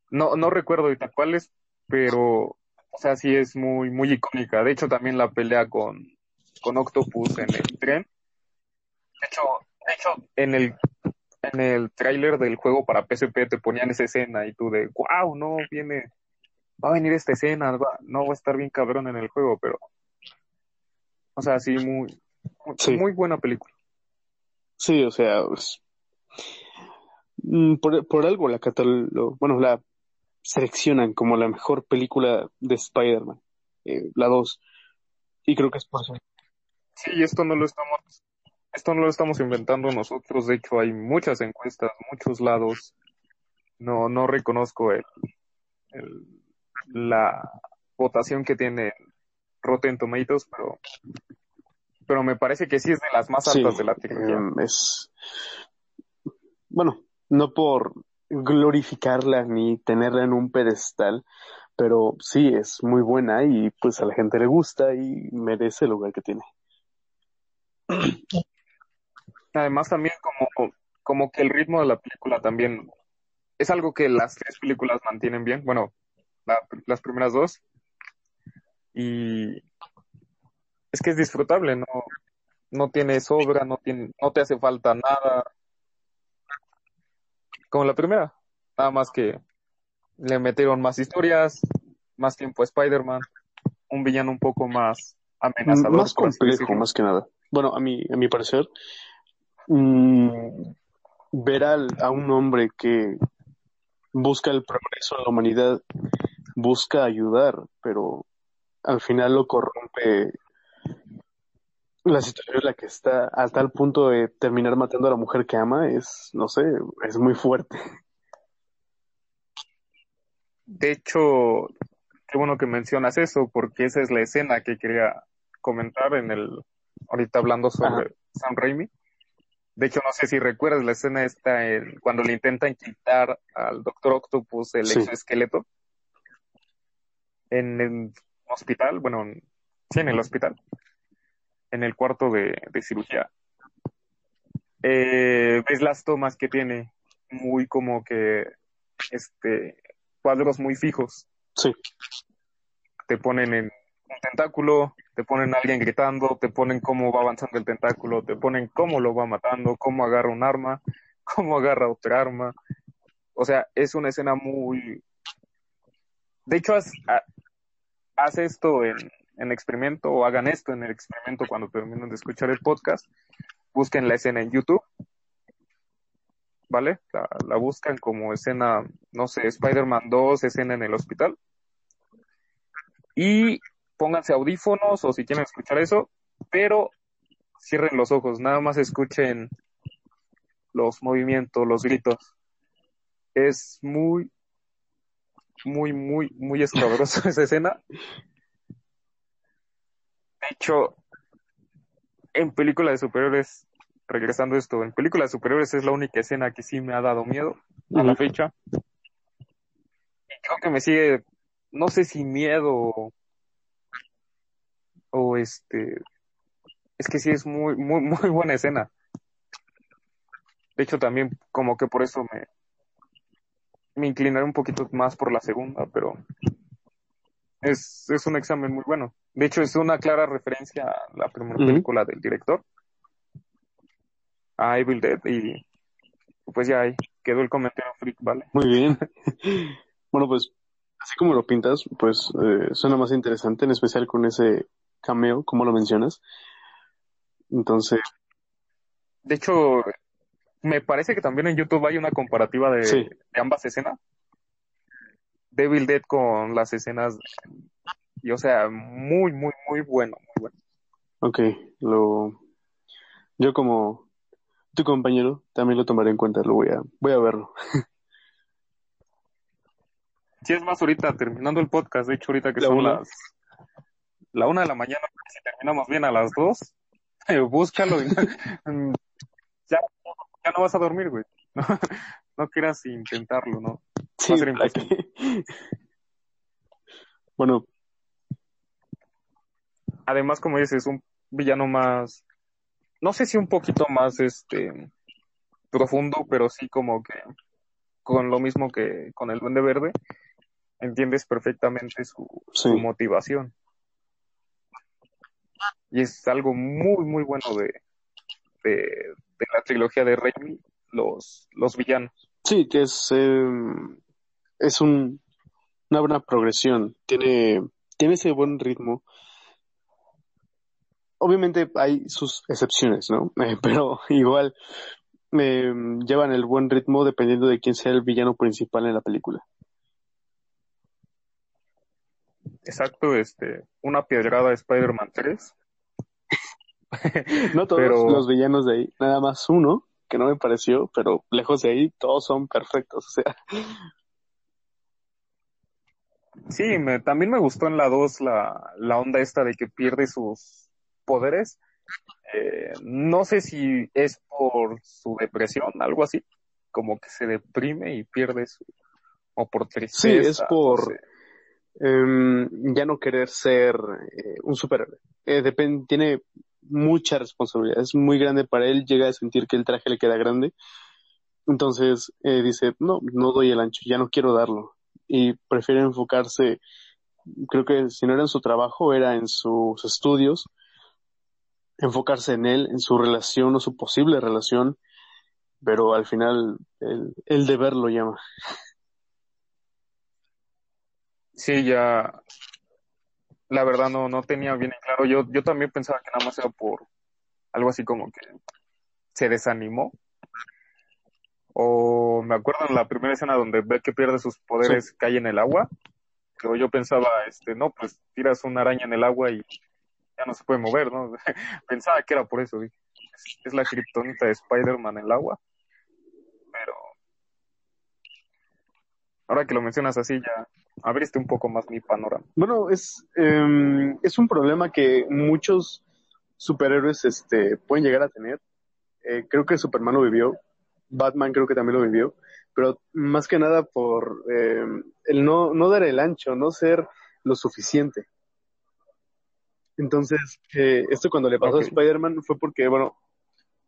no, no recuerdo ahorita cuáles, pero o sea, sí es muy, muy icónica. De hecho, también la pelea con, con Octopus en el tren. De hecho, de hecho, en el, en el tráiler del juego para PSP te ponían esa escena y tú de, wow, no, viene, va a venir esta escena, no va a estar bien cabrón en el juego, pero, o sea, sí, muy, muy, buena película. Sí, o sea, mm, por, por algo la catalog, bueno, la seleccionan como la mejor película de Spider-Man, eh, la 2. Y creo que es por eso. Sí, esto no lo estamos, esto no lo estamos inventando nosotros. De hecho, hay muchas encuestas, muchos lados. No, no reconozco el, la votación que tiene Rotten Tomatoes, pero, pero me parece que sí es de las más altas de la tecnología. Em, es, bueno, no por glorificarla ni tenerla en un pedestal, pero sí es muy buena y pues a la gente le gusta y merece el lugar que tiene. Además también como, como que el ritmo de la película también es algo que las tres películas mantienen bien, bueno, las primeras dos. Y es que es disfrutable, no, no tiene sobra, no tiene, no te hace falta nada, como la primera. Nada más que le metieron más historias, más tiempo a Spider-Man, un villano un poco más amenazador. Más complejo, más que nada. Bueno, a mi, a mi parecer, mmm, ver a un hombre que busca el progreso en la humanidad, busca ayudar, pero al final lo corrompe la situación en la que está a tal punto de terminar matando a la mujer que ama es, no sé, es muy fuerte. De hecho, qué bueno que mencionas eso, porque esa es la escena que quería comentar en el, ahorita hablando sobre Sam Raimi. De hecho, no sé si recuerdas la escena esta cuando le intentan quitar al Doctor Octopus el exoesqueleto en el hospital, bueno, sí, en el hospital en el cuarto de, cirugía. Eh, ves las tomas que tiene muy como que este cuadros muy fijos. Sí. Te ponen en un tentáculo, te ponen a alguien gritando, te ponen cómo va avanzando el tentáculo, te ponen cómo lo va matando, cómo agarra un arma, cómo agarra otra arma. O sea, es una escena muy... De hecho, hace esto en, en experimento o hagan esto en el experimento cuando terminen de escuchar el podcast, busquen la escena en YouTube, ¿vale? La, buscan como escena, no sé, Spider-Man 2, escena en el hospital. Y pónganse audífonos o si quieren escuchar eso, pero cierren los ojos, nada más escuchen los movimientos, los gritos. Es muy, muy, muy, muy escabroso esa escena. De hecho, en películas de superhéroes, regresando a esto, en películas de superhéroes es la única escena que sí me ha dado miedo a la fecha. Y creo que me sigue, no sé si miedo o, o este, es que sí es muy, muy, muy buena escena. De hecho, también como que por eso me, me inclinaré un poquito más por la segunda, pero es, es un examen muy bueno. De hecho, es una clara referencia a la primera película del director, a Evil Dead, y pues ya ahí quedó el comentario freak, ¿vale? Muy bien. Bueno, pues así como lo pintas, pues eh, suena más interesante, en especial con ese cameo, como lo mencionas. Entonces, De hecho, me parece que también en YouTube hay una comparativa de, Sí. de ambas escenas. Devil Dead con las escenas, y o sea, muy, muy, muy bueno, muy bueno. ok, lo yo como tu compañero también lo tomaré en cuenta, lo voy a voy a verlo. Si es más ahorita, terminando el podcast, de hecho ahorita que La son una. las la una de la mañana, si terminamos bien a las dos, eh, búscalo y ya, ya no vas a dormir, güey. No, no quieras intentarlo, ¿no? Sí, Va a ser para imposible. que- Bueno, Además, como dices, un villano más, no sé si un poquito más, este, profundo, pero sí como que con lo mismo que con el Duende Verde, entiendes perfectamente su, sí. su motivación. Y es algo muy, muy bueno de, de, de la trilogía de Raimi, los, los villanos. Sí, que es, eh, es un, una buena progresión. Tiene, tiene ese buen ritmo. Obviamente hay sus excepciones, ¿no? Eh, pero igual eh, llevan el buen ritmo dependiendo de quién sea el villano principal en la película. Exacto, este, una piedrada de Spider-Man 3. No todos Pero- los villanos de ahí, nada más uno que no me pareció, pero lejos de ahí todos son perfectos. O sea, Sí, me, también me gustó en la 2 la, la onda esta de que pierde sus poderes. Eh, no sé si es por su depresión, algo así, como que se deprime y pierde su, o por tristeza. Sí, es no por- sé. em, ya no querer ser eh, un superhéroe. Eh, depen- tiene mucha responsabilidad, es muy grande para él, llega a sentir que el traje le queda grande. Entonces eh, dice, no, no doy el ancho, ya no quiero darlo. Y prefiere enfocarse, creo que si no era en su trabajo, era en sus estudios, enfocarse en él, en su relación o su posible relación, pero al final el, el deber lo llama. Sí, ya, la verdad no, no tenía bien en claro. Yo, yo también pensaba que nada más era por algo así como que se desanimó. O me acuerdo en la primera escena donde ve que pierde sus poderes, cae en el agua. Pero yo pensaba, este, no, pues tiras una araña en el agua y ya no se puede mover, ¿no? Pensaba que era por eso, es, es la kriptonita de Spider-Man en el agua. Pero ahora que lo mencionas así, ya abriste un poco más mi panorama. Bueno, es, em, es un problema que muchos superhéroes este, pueden llegar a tener. Eh, creo que Superman lo vivió, Batman creo que también lo vivió, pero más que nada por em, el no, no dar el ancho, no ser lo suficiente. Entonces, eh, esto cuando le pasó a Spider-Man fue porque, bueno,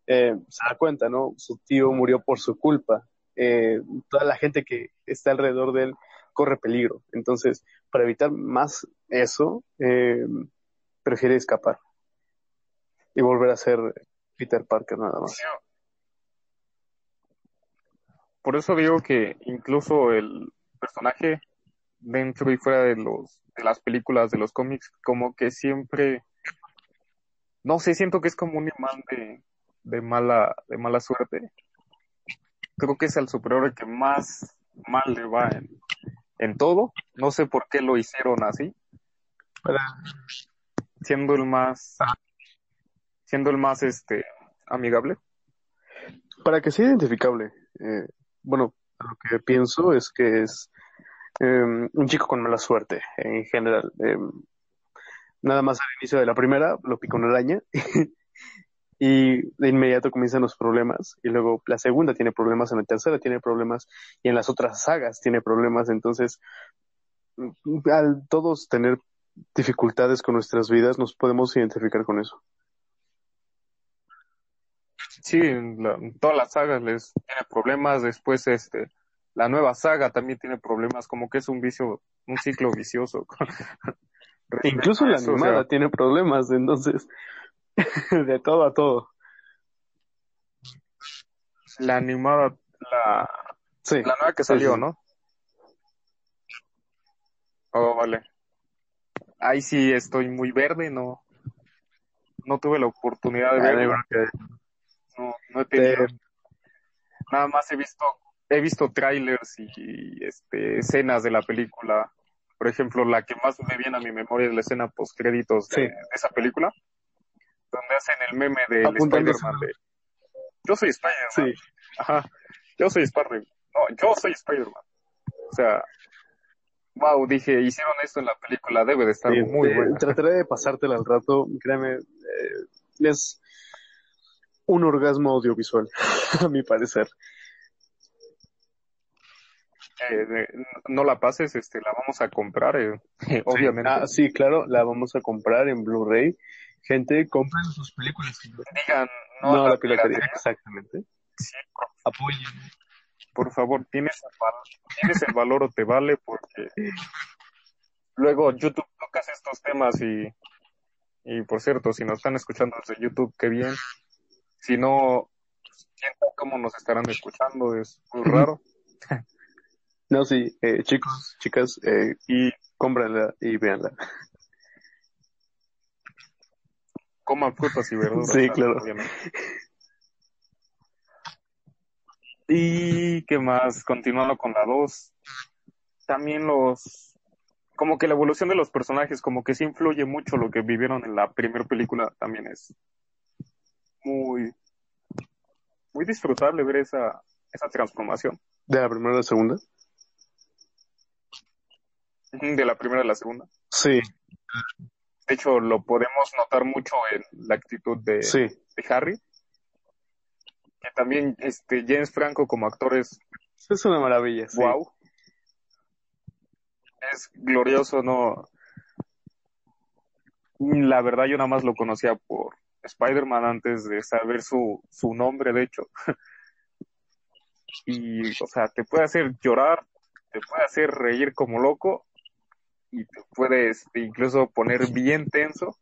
eh, se da cuenta, ¿no? Su tío murió por su culpa. Eh, toda la gente que está alrededor de él corre peligro. Entonces, para evitar más eso, eh, prefiere escapar y volver a ser Peter Parker nada más. Por eso digo que incluso el personaje dentro y fuera de los de las películas, de los cómics, como que siempre, no sé, siento que es como un imán de, de mala de mala suerte. Creo que es el superhéroe que más mal le va en, en todo. No sé por qué lo hicieron así, Para- siendo el más siendo el más este amigable. Para que sea identificable, eh, bueno, lo que pienso es que es em, un chico con mala suerte en general. Em, nada más al inicio de la primera lo picó una araña y de inmediato comienzan los problemas y luego la segunda tiene problemas, en la tercera tiene problemas y en las otras sagas tiene problemas. Entonces, al todos tener dificultades con nuestras vidas, nos podemos identificar con eso. Sí, la, todas las sagas les tiene problemas, después este, la nueva saga también tiene problemas, como que es un vicio, un ciclo vicioso. Incluso la animada tiene problemas, entonces, de todo a todo. La animada, la, sí, la nueva que salió, ¿no? Oh, vale. Ahí sí estoy muy verde, no, no tuve la oportunidad de verlo. No, he tenido. Nada más he visto, he visto trailers y, este, escenas de la película. Por ejemplo, la que más me viene a mi memoria es la escena post créditos de, Sí. de esa película, donde hacen el meme del Spider-Man de Yo soy Spider-Man. Sí, Ajá. Yo soy Spider-Man. No, yo soy Spider-Man. O sea, wow, dije, hicieron esto en la película, debe de estar sí, muy eh, buena. Trataré de pasártela al rato, créeme, eh, es un orgasmo audiovisual, a mi parecer. Eh, no la pases, este, la vamos a comprar, eh, obviamente. Ah, sí, claro, la vamos a comprar en Blu-ray. Gente, compren sus películas. Digan, no, No, a la piratería, piratería. exactamente. Sí, por, Apoyen. por favor, tienes el, val- tienes el valor o te vale, porque luego YouTube tocas estos temas y, y por cierto, si nos están escuchando desde YouTube, qué bien. Si no, pues, quién sabe cómo nos estarán escuchando, es muy raro. No, sí, eh, chicos, chicas, eh, Y cómprenla y véanla. coman frutas y verduras. Sí, ¿sabes? claro. Obviamente. Y qué más, continuando con la 2, también los, como que la evolución de los personajes, como que sí influye mucho lo que vivieron en la primera película, también es muy, muy disfrutable ver esa, esa transformación ¿De la primera a la segunda? De la primera a la segunda. Sí, De hecho, lo podemos notar mucho en la actitud de, sí. de Harry, que también este James Franco como actor es Es una maravilla. sí. wow. Es glorioso, no. La verdad, yo nada más lo conocía por Spider-Man antes de saber su, su nombre, de hecho. Y, o sea, te puede hacer llorar, te puede hacer reír como loco y te puede este, incluso poner bien tenso.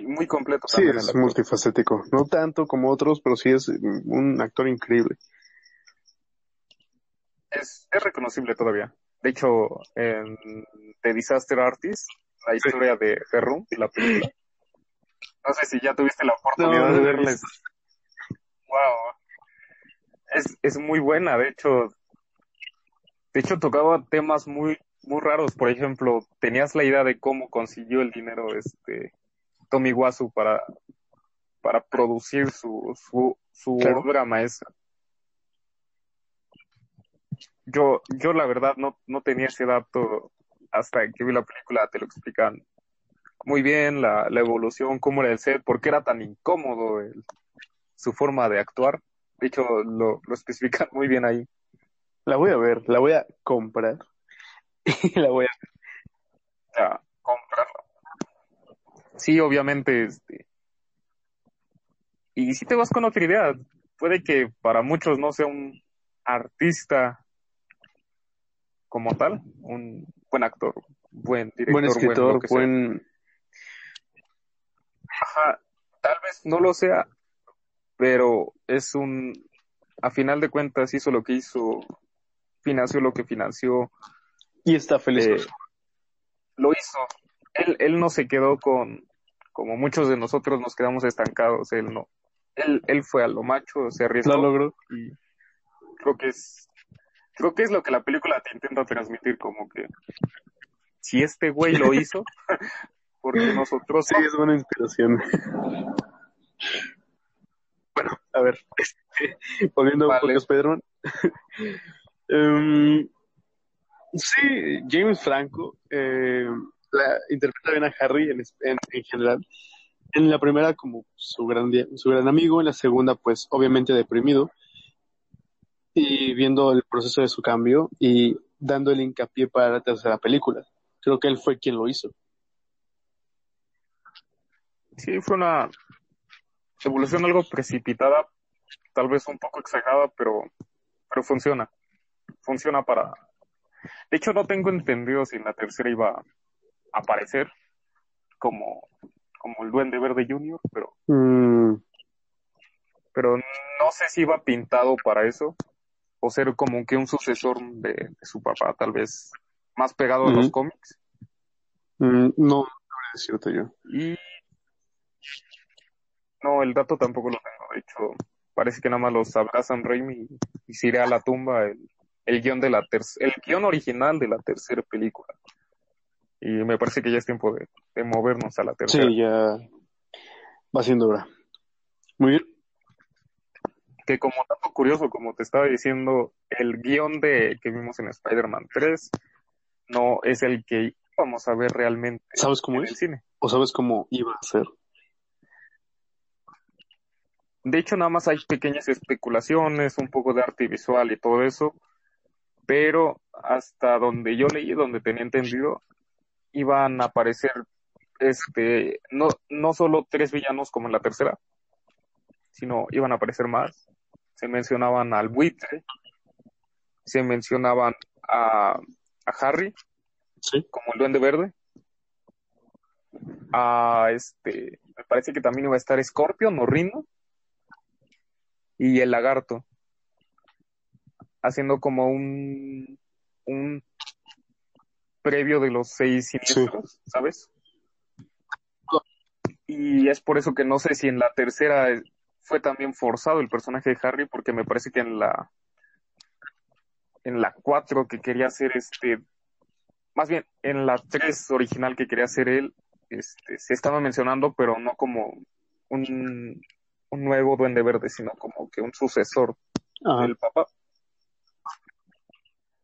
Muy, muy completo Sí, el es multifacético. No tanto como otros, pero sí es un actor increíble. es, es reconocible todavía. De hecho, en The Disaster Artist, la historia de Ferrum, la película. No sé si ya tuviste la oportunidad No, de verla. visto. Wow. Es, es muy buena, de hecho. De hecho, tocaba temas muy, muy raros. Por ejemplo, tenías la idea de cómo consiguió el dinero este Tommy Wasu para, para producir su, su, su Claro. obra maestra. Yo, yo la verdad no, no tenía ese dato hasta que vi la película, te lo explican muy bien, la, la evolución, cómo era el set, por qué era tan incómodo el- su forma de actuar. De hecho, lo, lo especifican muy bien ahí. La voy a ver, la voy a comprar. Y la voy a a comprarla. Sí, obviamente, este. Y si te vas con otra idea, puede que para muchos no sea un artista como tal, un buen actor, buen director, Buen escritor, buen... Ajá, tal vez no lo sea, pero es un, a final de cuentas hizo lo que hizo, financió lo que financió, Y está feliz. eh, lo hizo. Él, él no se quedó con, como muchos de nosotros nos quedamos estancados, él no. Él, él fue a lo macho, se arriesgó Lo logró. y creo que es, creo que es lo que la película te intenta transmitir, como que si este güey lo hizo, porque nosotros... Sí, es buena inspiración. bueno, a ver, volviendo a un poco a Spider-Man. Em, sí, James Franco eh, la, interpreta bien a Harry en, en, en, general. En la primera como su gran, su gran amigo, en la segunda pues obviamente deprimido y viendo el proceso de su cambio y dando el hincapié para la tercera película. Creo que él fue quien lo hizo. Sí, fue una evolución algo precipitada, tal vez un poco exagerada, pero, pero funciona. Funciona para... De hecho, no tengo entendido si en la tercera iba a aparecer como, como el Duende Verde Junior, pero... Mm. Pero no sé si iba pintado para eso, o ser como que un sucesor de, de su papá, tal vez más pegado a los cómics. Mm, no, no decirte yo. Y no, el dato tampoco lo tengo. De hecho, parece que nada más los sabrá Sam Raimi y se irá a la tumba el, el guion de la el guion original de la tercera película. Y me parece que ya es tiempo de, de movernos a la tercera. Sí, ya va siendo hora. Muy bien. Que como dato curioso, como te estaba diciendo, el guion de que vimos en Spider-Man 3 no es el que vamos a ver realmente ¿Sabes cómo en es? el cine. ¿O sabes cómo iba a ser? De hecho, nada más hay pequeñas especulaciones, un poco de arte visual y todo eso, pero hasta donde yo leí, donde tenía entendido, iban a aparecer este no no solo tres villanos como en la tercera, sino iban a aparecer más. Se mencionaban al buitre, se mencionaban a, a Harry Sí. como el Duende Verde, a este, me parece que también iba a estar Scorpion o Rhino y el Lagarto, haciendo como un un previo de los seis siniestros, ¿sabes? Y es por eso que no sé si en la tercera fue también forzado el personaje de Harry, porque me parece que en la en la cuatro que quería hacer este, más bien en la tres original que quería hacer él, este, se estaba mencionando, pero no como un, un nuevo duende verde, sino como que un sucesor Ajá. del papá.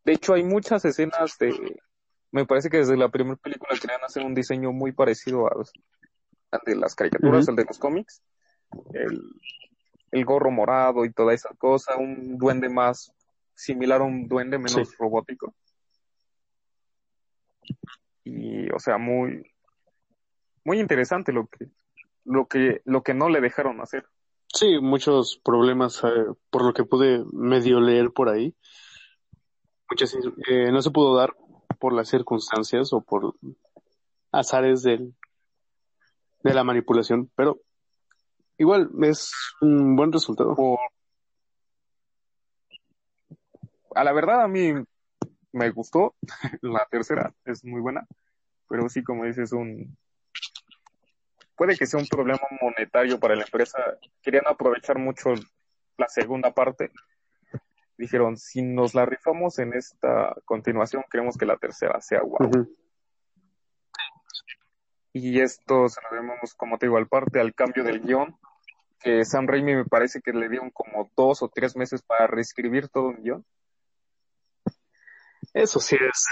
De hecho, hay muchas escenas de, me parece que desde la primera película querían hacer un diseño muy parecido al, al de las caricaturas, al de los cómics. El, el gorro morado y toda esa cosa, un duende más similar a un duende menos Sí. robótico. Y, o sea, muy, muy interesante lo que, lo que, lo que no le dejaron hacer. Sí, muchos problemas, eh, por lo que pude medio leer por ahí. Muchas, eh, no se pudo dar por las circunstancias o por azares del, de la manipulación, pero igual es un buen resultado. A la verdad, a mí me gustó. La tercera es muy buena. Pero sí, como dices, un. Puede que sea un problema monetario para la empresa. Querían aprovechar mucho la segunda parte. Dijeron, si nos la rifamos en esta continuación, queremos que la tercera sea guau. Y esto se lo debemos, como te digo, al parte, al cambio del guion, que Sam Raimi me parece que le dieron como dos o tres meses para reescribir todo un guion. Eso sí es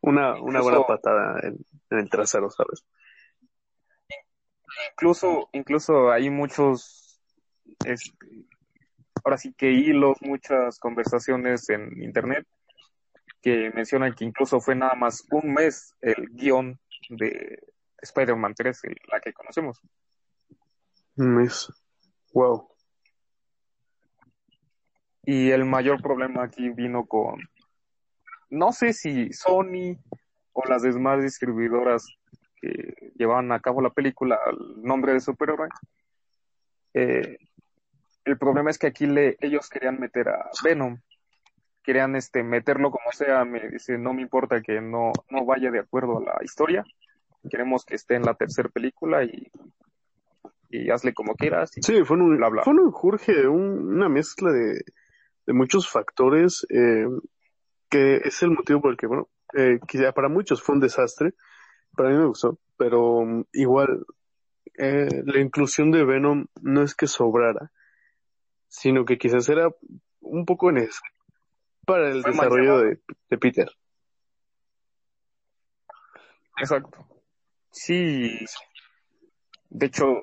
una, una buena patada en, en el trasero, ¿sabes? Incluso, incluso hay muchos, este, ahora sí que hilos, muchas conversaciones en internet que mencionan que incluso fue nada más un mes el guion de Spider-Man 3, el- la que conocemos. Un mes. Wow. Y el mayor problema aquí vino con, no sé si Sony o las demás distribuidoras que llevaban a cabo la película al nombre de superhéroe. Eh, el problema es que aquí le, ellos querían meter a Venom. Querían este, meterlo como sea. Me dice, no me importa que no, no vaya de acuerdo a la historia. Queremos que esté en la tercera película y, y hazle como quieras. Y- Sí, fue un, Bla, bla. fue un Jorge, un- una mezcla de, de muchos factores eh, que es el motivo por el que, bueno, eh, quizá para muchos fue un desastre, para mí me gustó, pero um, igual eh, la inclusión de Venom no es que sobrara, sino que quizás era un poco necesario para el Fue desarrollo de, de Peter. Exacto. Sí. De hecho,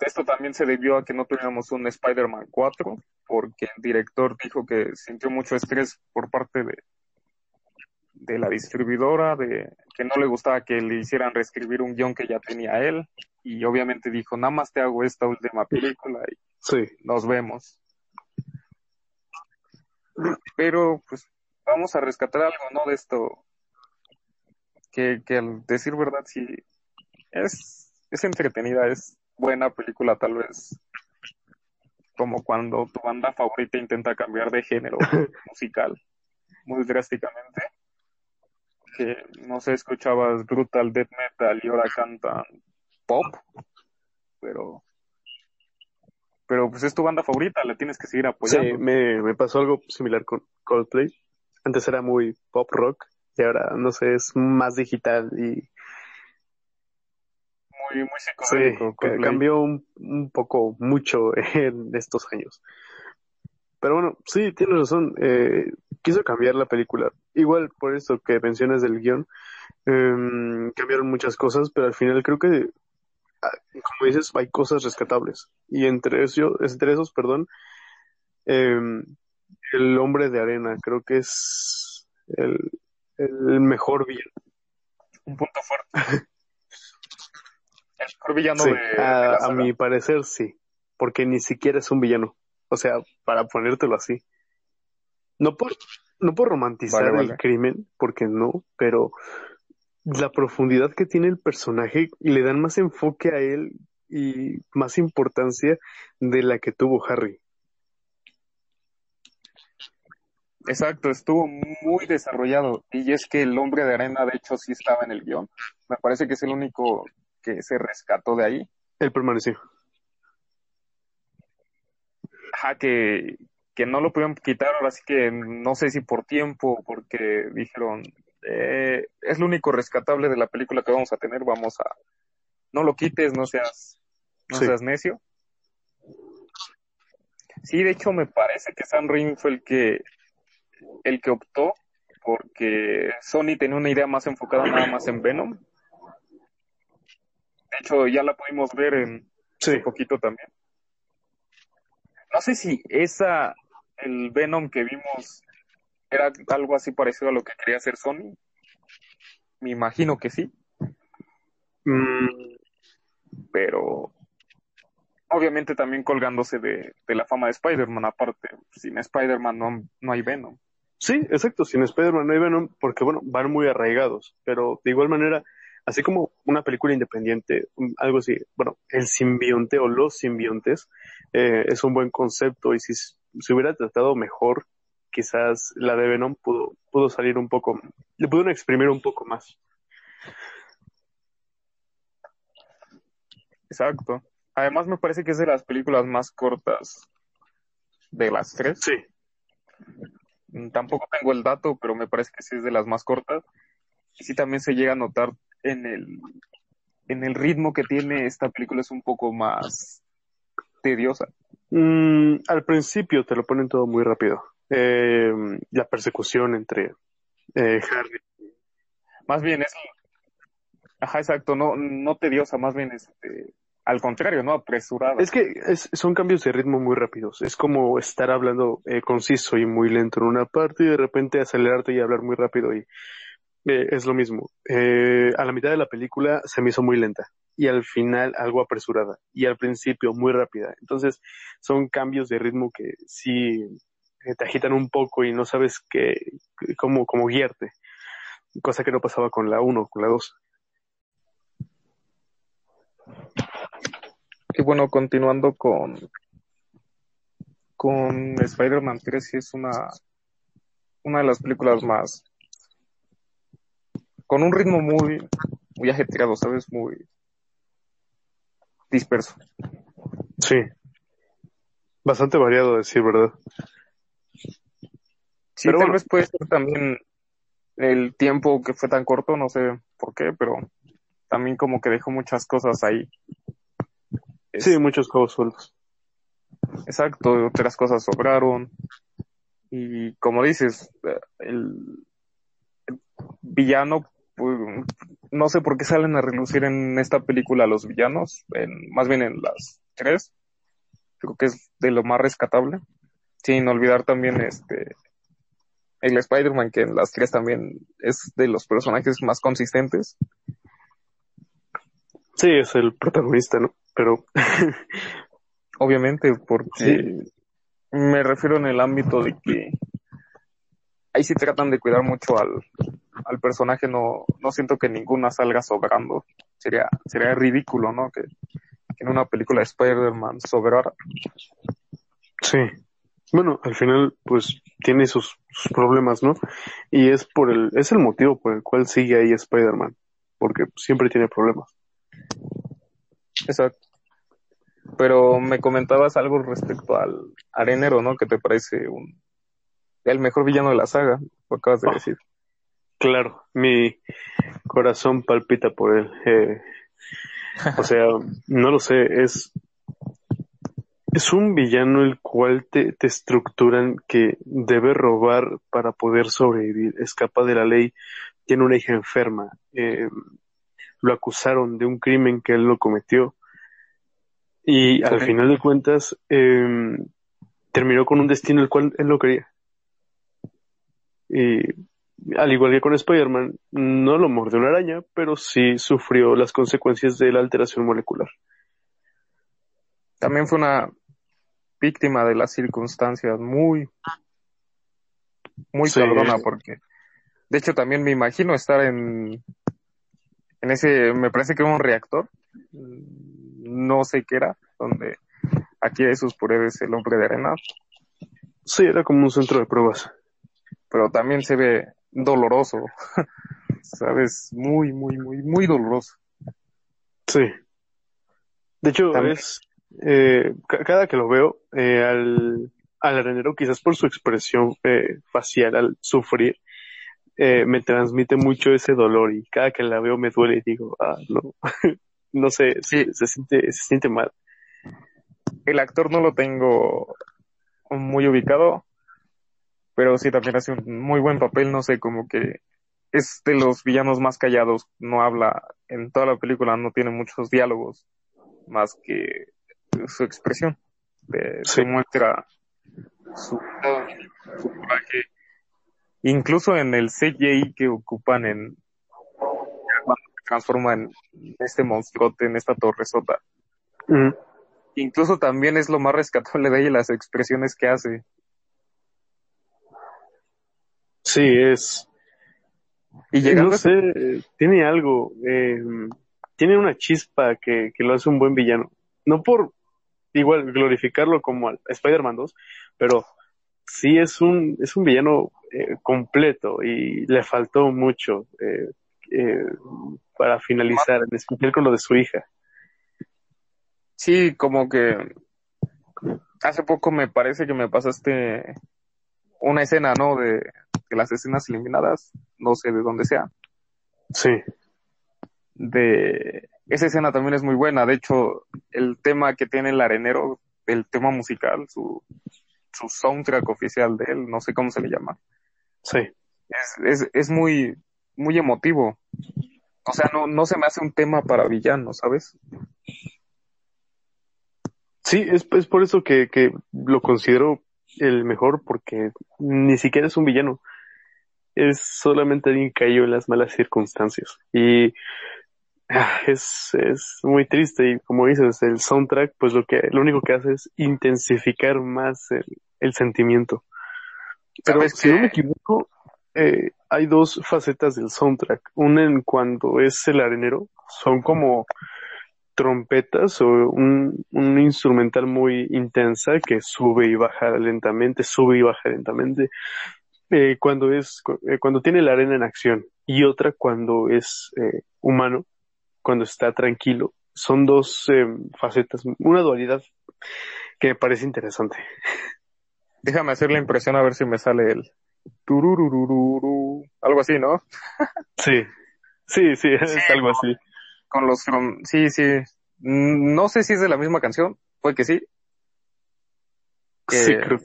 esto también se debió a que no tuviéramos un Spider-Man 4, porque el director dijo que sintió mucho estrés por parte de, de la distribuidora, de que no le gustaba que le hicieran reescribir un guion que ya tenía él, y obviamente dijo, nada más te hago esta última película y Sí, nos vemos. Pero, pues, vamos a rescatar algo, ¿no? De esto, que, que al decir verdad, sí, es, es entretenida, es buena película, tal vez, como cuando tu banda favorita intenta cambiar de género musical muy drásticamente. Que, no sé, escuchabas brutal death metal y ahora cantan pop, pero, pero pues es tu banda favorita, la tienes que seguir sí, apoyando. me, me pasó algo similar con Coldplay. Antes era muy pop rock y ahora, no sé, es más digital y Muy, muy sí, psicodélico. Coldplay. cambió un, un poco mucho en estos años. Pero bueno, sí, tienes razón. Eh, quiso cambiar la película. Igual por esto que mencionas del guion, em, cambiaron muchas cosas, pero al final creo que, ah, como dices, hay cosas rescatables. Y entre esos, entre esos, perdón, em, el hombre de arena, creo que es el, el mejor villano. Un punto fuerte. El mejor villano Sí, de, de a, mi parecer sí, porque ni siquiera es un villano. O sea, para ponértelo así. No por, no por romantizar Vale, el crimen, porque no, pero la profundidad que tiene el personaje le dan más enfoque a él y más importancia de la que tuvo Harry. Exacto, estuvo muy desarrollado. Y es que el hombre de arena, de hecho, sí estaba en el guion. Me parece que es el único que se rescató de ahí. Él permaneció. Ajá, que, que no lo pudieron quitar, ahora sí que no sé si por tiempo, porque dijeron, eh, es lo único rescatable de la película que vamos a tener, vamos a, no lo quites, no seas, no Sí. seas necio. Sí, de hecho me parece que Sam Raimi fue el que, el que optó, porque Sony tenía una idea más enfocada nada más en Venom. De hecho, ya la pudimos ver en, Sí, un poquito también. No sé si esa, el Venom que vimos, era algo así parecido a lo que quería hacer Sony. Me imagino que sí, Mm, pero obviamente también colgándose de, de la fama de Spider-Man. Aparte, sin Spider-Man no, no hay Venom. Sí, exacto, sin Spider-Man no hay Venom, porque bueno, van muy arraigados, pero de igual manera, así como una película independiente, algo así, bueno, el simbionte o los simbiontes eh, es un buen concepto y si se hubiera tratado mejor, quizás la de Venom pudo, pudo salir un poco, le pudieron exprimir un poco más. Exacto. Además me parece que es de las películas más cortas de las tres. Sí, Mm, Tampoco tengo el dato, pero me parece que sí es de las más cortas. Y sí también se llega a notar en el, en el ritmo que tiene esta película es un poco más tediosa. Mm, al principio te lo ponen todo muy rápido. Eh, la persecución entre eh, Harry. Más bien es, ajá, exacto, no, no tediosa, más bien este, al contrario, ¿no? Apresurada. Es que es- son cambios de ritmo muy rápidos. Es como estar hablando eh, conciso y muy lento en una parte y de repente acelerarte y hablar muy rápido y eh, es lo mismo. Eh, a la mitad de la película se me hizo muy lenta y al final algo apresurada y al principio muy rápida. Entonces son cambios de ritmo que sí eh, te agitan un poco y no sabes qué, cómo, cómo guiarte. Cosa que no pasaba con la 1, con la 2. Y bueno, continuando con, con Spider-Man 3, sí es una, una de las películas más, con un ritmo muy, muy ajetreado, ¿sabes? Muy disperso. Sí. Bastante variado, a decir verdad. Sí, Pero tal bueno. vez puede ser también el tiempo que fue tan corto, no sé por qué, pero también como que dejó muchas cosas ahí. Sí, muchos cabos sueltos. Exacto, otras cosas sobraron. Y como dices, el, el villano, pues, no sé por qué salen a relucir en esta película los villanos, en, más bien en las tres. Creo que es de lo más rescatable. Sin olvidar también este el Spider-Man, que en las tres también es de los personajes más consistentes. Sí, es el protagonista, ¿no? Pero obviamente, porque me refiero en el ámbito de que ahí sí tratan de cuidar mucho al, al personaje, no, no siento que ninguna salga sobrando. Sería, sería ridículo, ¿no? Que, que en una película de Spider-Man sobrara. Sí. Bueno, al final, pues, tiene sus, sus, problemas, ¿no? Y es por el, es el motivo por el cual sigue ahí Spider-Man. Porque siempre tiene problemas. Exacto. Pero me comentabas algo respecto al arenero, ¿no? Que te parece un el mejor villano de la saga, lo acabas de Oh, decir. claro, mi corazón palpita por él. Eh, o sea, no lo sé, es es un villano el cual te, te estructuran que debe robar para poder sobrevivir, escapa de la ley, tiene una hija enferma, eh, lo acusaron de un crimen que él no cometió y al final de cuentas eh, terminó con un destino el cual él no quería. Y al igual que con Spider-Man, no lo mordió una araña, pero sí sufrió las consecuencias de la alteración molecular. También fue una víctima de las circunstancias muy, muy Sí. cabrona, porque de hecho también me imagino estar en, en ese, me parece que era un reactor, mm, no sé qué era, donde aquí de sus pruebas el hombre de arena, Sí, era como un centro de pruebas. Pero también se ve doloroso, sabes, muy, muy, muy, muy doloroso. Sí. De hecho, También- es, eh, ca- cada que lo veo, eh, al, al arenero, quizás por su expresión eh, facial al sufrir, eh, me transmite mucho ese dolor y cada que la veo me duele y digo, ah, no, no sé, Sí. se, se siente, se siente mal. El actor no lo tengo muy ubicado, pero sí también hace un muy buen papel, no sé, como que es de los villanos más callados, no habla en toda la película, no tiene muchos diálogos, más que su expresión, de, Sí. demuestra su, su coraje, incluso en el CGI que ocupan en cuando se transforma en este monstruote, en esta torresota. Ujú. Incluso también es lo más rescatable de ella las expresiones que hace. Sí, es, Y llegando no sé, eh, tiene algo, eh, tiene una chispa que, que lo hace un buen villano. No por igual glorificarlo como al Spider-Man 2, pero sí es un, es un villano eh, completo y le faltó mucho eh, eh, para finalizar, en especial con lo de su hija. Sí, como que hace poco me parece que me pasaste una escena, ¿no? De, de las escenas eliminadas, no sé de dónde sea. Sí, De esa escena también es muy buena. De hecho, el tema que tiene el arenero, el tema musical, su, su soundtrack oficial de él, no sé cómo se le llama. sí, es, es, es muy, muy emotivo. O sea, no, no se me hace un tema para villanos, ¿sabes? sí, es, es por eso que, que lo considero el mejor, porque ni siquiera es un villano. Es solamente alguien que cayó en las malas circunstancias. Y ah, es, es muy triste. Y como dices, el soundtrack, pues lo que, lo único que hace es intensificar más el, el sentimiento. Pero ¿Sabes si no me equivoco, eh, hay dos facetas del soundtrack. Una en cuando es el arenero, son como trompetas o un, un instrumental muy intensa que sube y baja lentamente, sube y baja lentamente. Eh, cuando es, eh, cuando tiene la arena en acción y otra cuando es eh, humano, cuando está tranquilo. Son dos eh, facetas, una dualidad que me parece interesante. Déjame hacer la impresión a ver si me sale el turururururu, algo así, ¿no? Sí, sí, sí, es Sí, algo no. así. Con los from, sí, sí. Mm, No sé si es de la misma canción, puede que sí. Sí, Que- creo.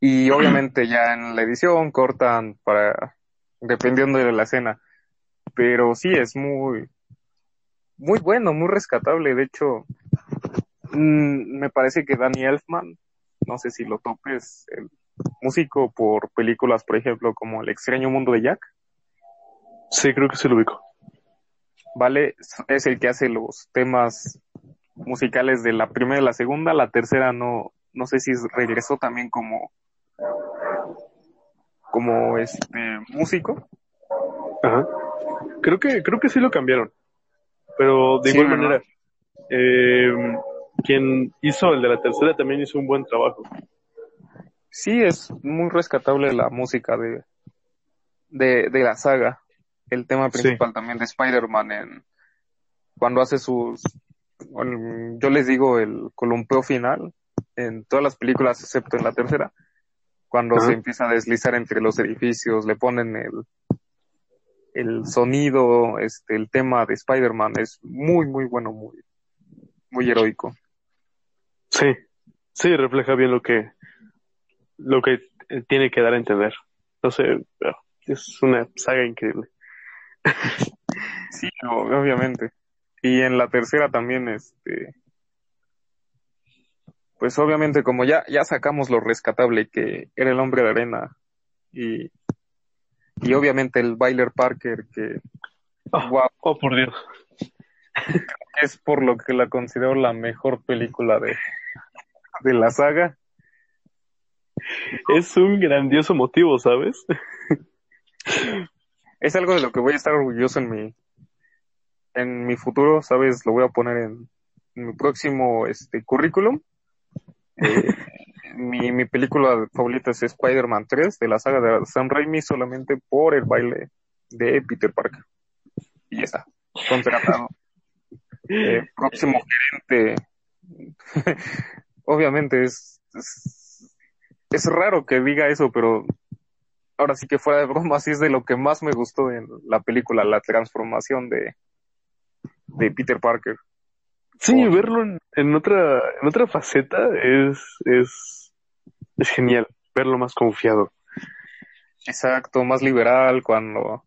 Y obviamente ya en la edición cortan para, dependiendo de la escena. Pero sí, es muy, muy bueno, muy rescatable. De hecho, mm, me parece que Danny Elfman, no sé si lo topes, el músico por películas, por ejemplo, como El extraño mundo de Jack, Sí, creo que sí lo ubico. ¿vale? Es el que hace los temas musicales de la primera y la segunda. La tercera no, no sé si regresó también como, como este músico. Ajá. Creo que, creo que sí lo cambiaron. Pero de Sí, igual manera, eh, quien hizo el de la tercera también hizo un buen trabajo. Sí, es muy rescatable la música de, de, de la saga. El tema Sí. principal también de Spider-Man en, cuando hace sus, yo les digo el columpio final en todas las películas excepto en la tercera, cuando se empieza a deslizar entre los edificios, le ponen el, el sonido, este, el tema de Spider-Man es muy, muy bueno, muy, muy heroico. Sí, sí, refleja bien lo que, lo que eh, tiene que dar a entender. No sé, es una saga increíble. Sí, obviamente. Y en la tercera también, este, pues obviamente como ya, ya sacamos lo rescatable que era el hombre de arena y, y obviamente el Byler Parker que, Oh, guau, oh, por Dios. es por lo que la considero la mejor película de, de la saga. Es un grandioso motivo, ¿sabes? Es algo de lo que voy a estar orgulloso en mi, en mi futuro, ¿sabes? Lo voy a poner en, en mi próximo este currículum. Eh, mi, mi película favorita es Spider-Man 3 de la saga de Sam Raimi solamente por el baile de Peter Parker. Y ya está. Contratado. Eh, próximo gerente. Obviamente es, es, raro que diga eso, pero ahora sí que fuera de broma, sí es de lo que más me gustó en la película, la transformación de, de Peter Parker. Sí, verlo en, en otra, en otra faceta es, es, es genial. Verlo más confiado. Exacto, más liberal cuando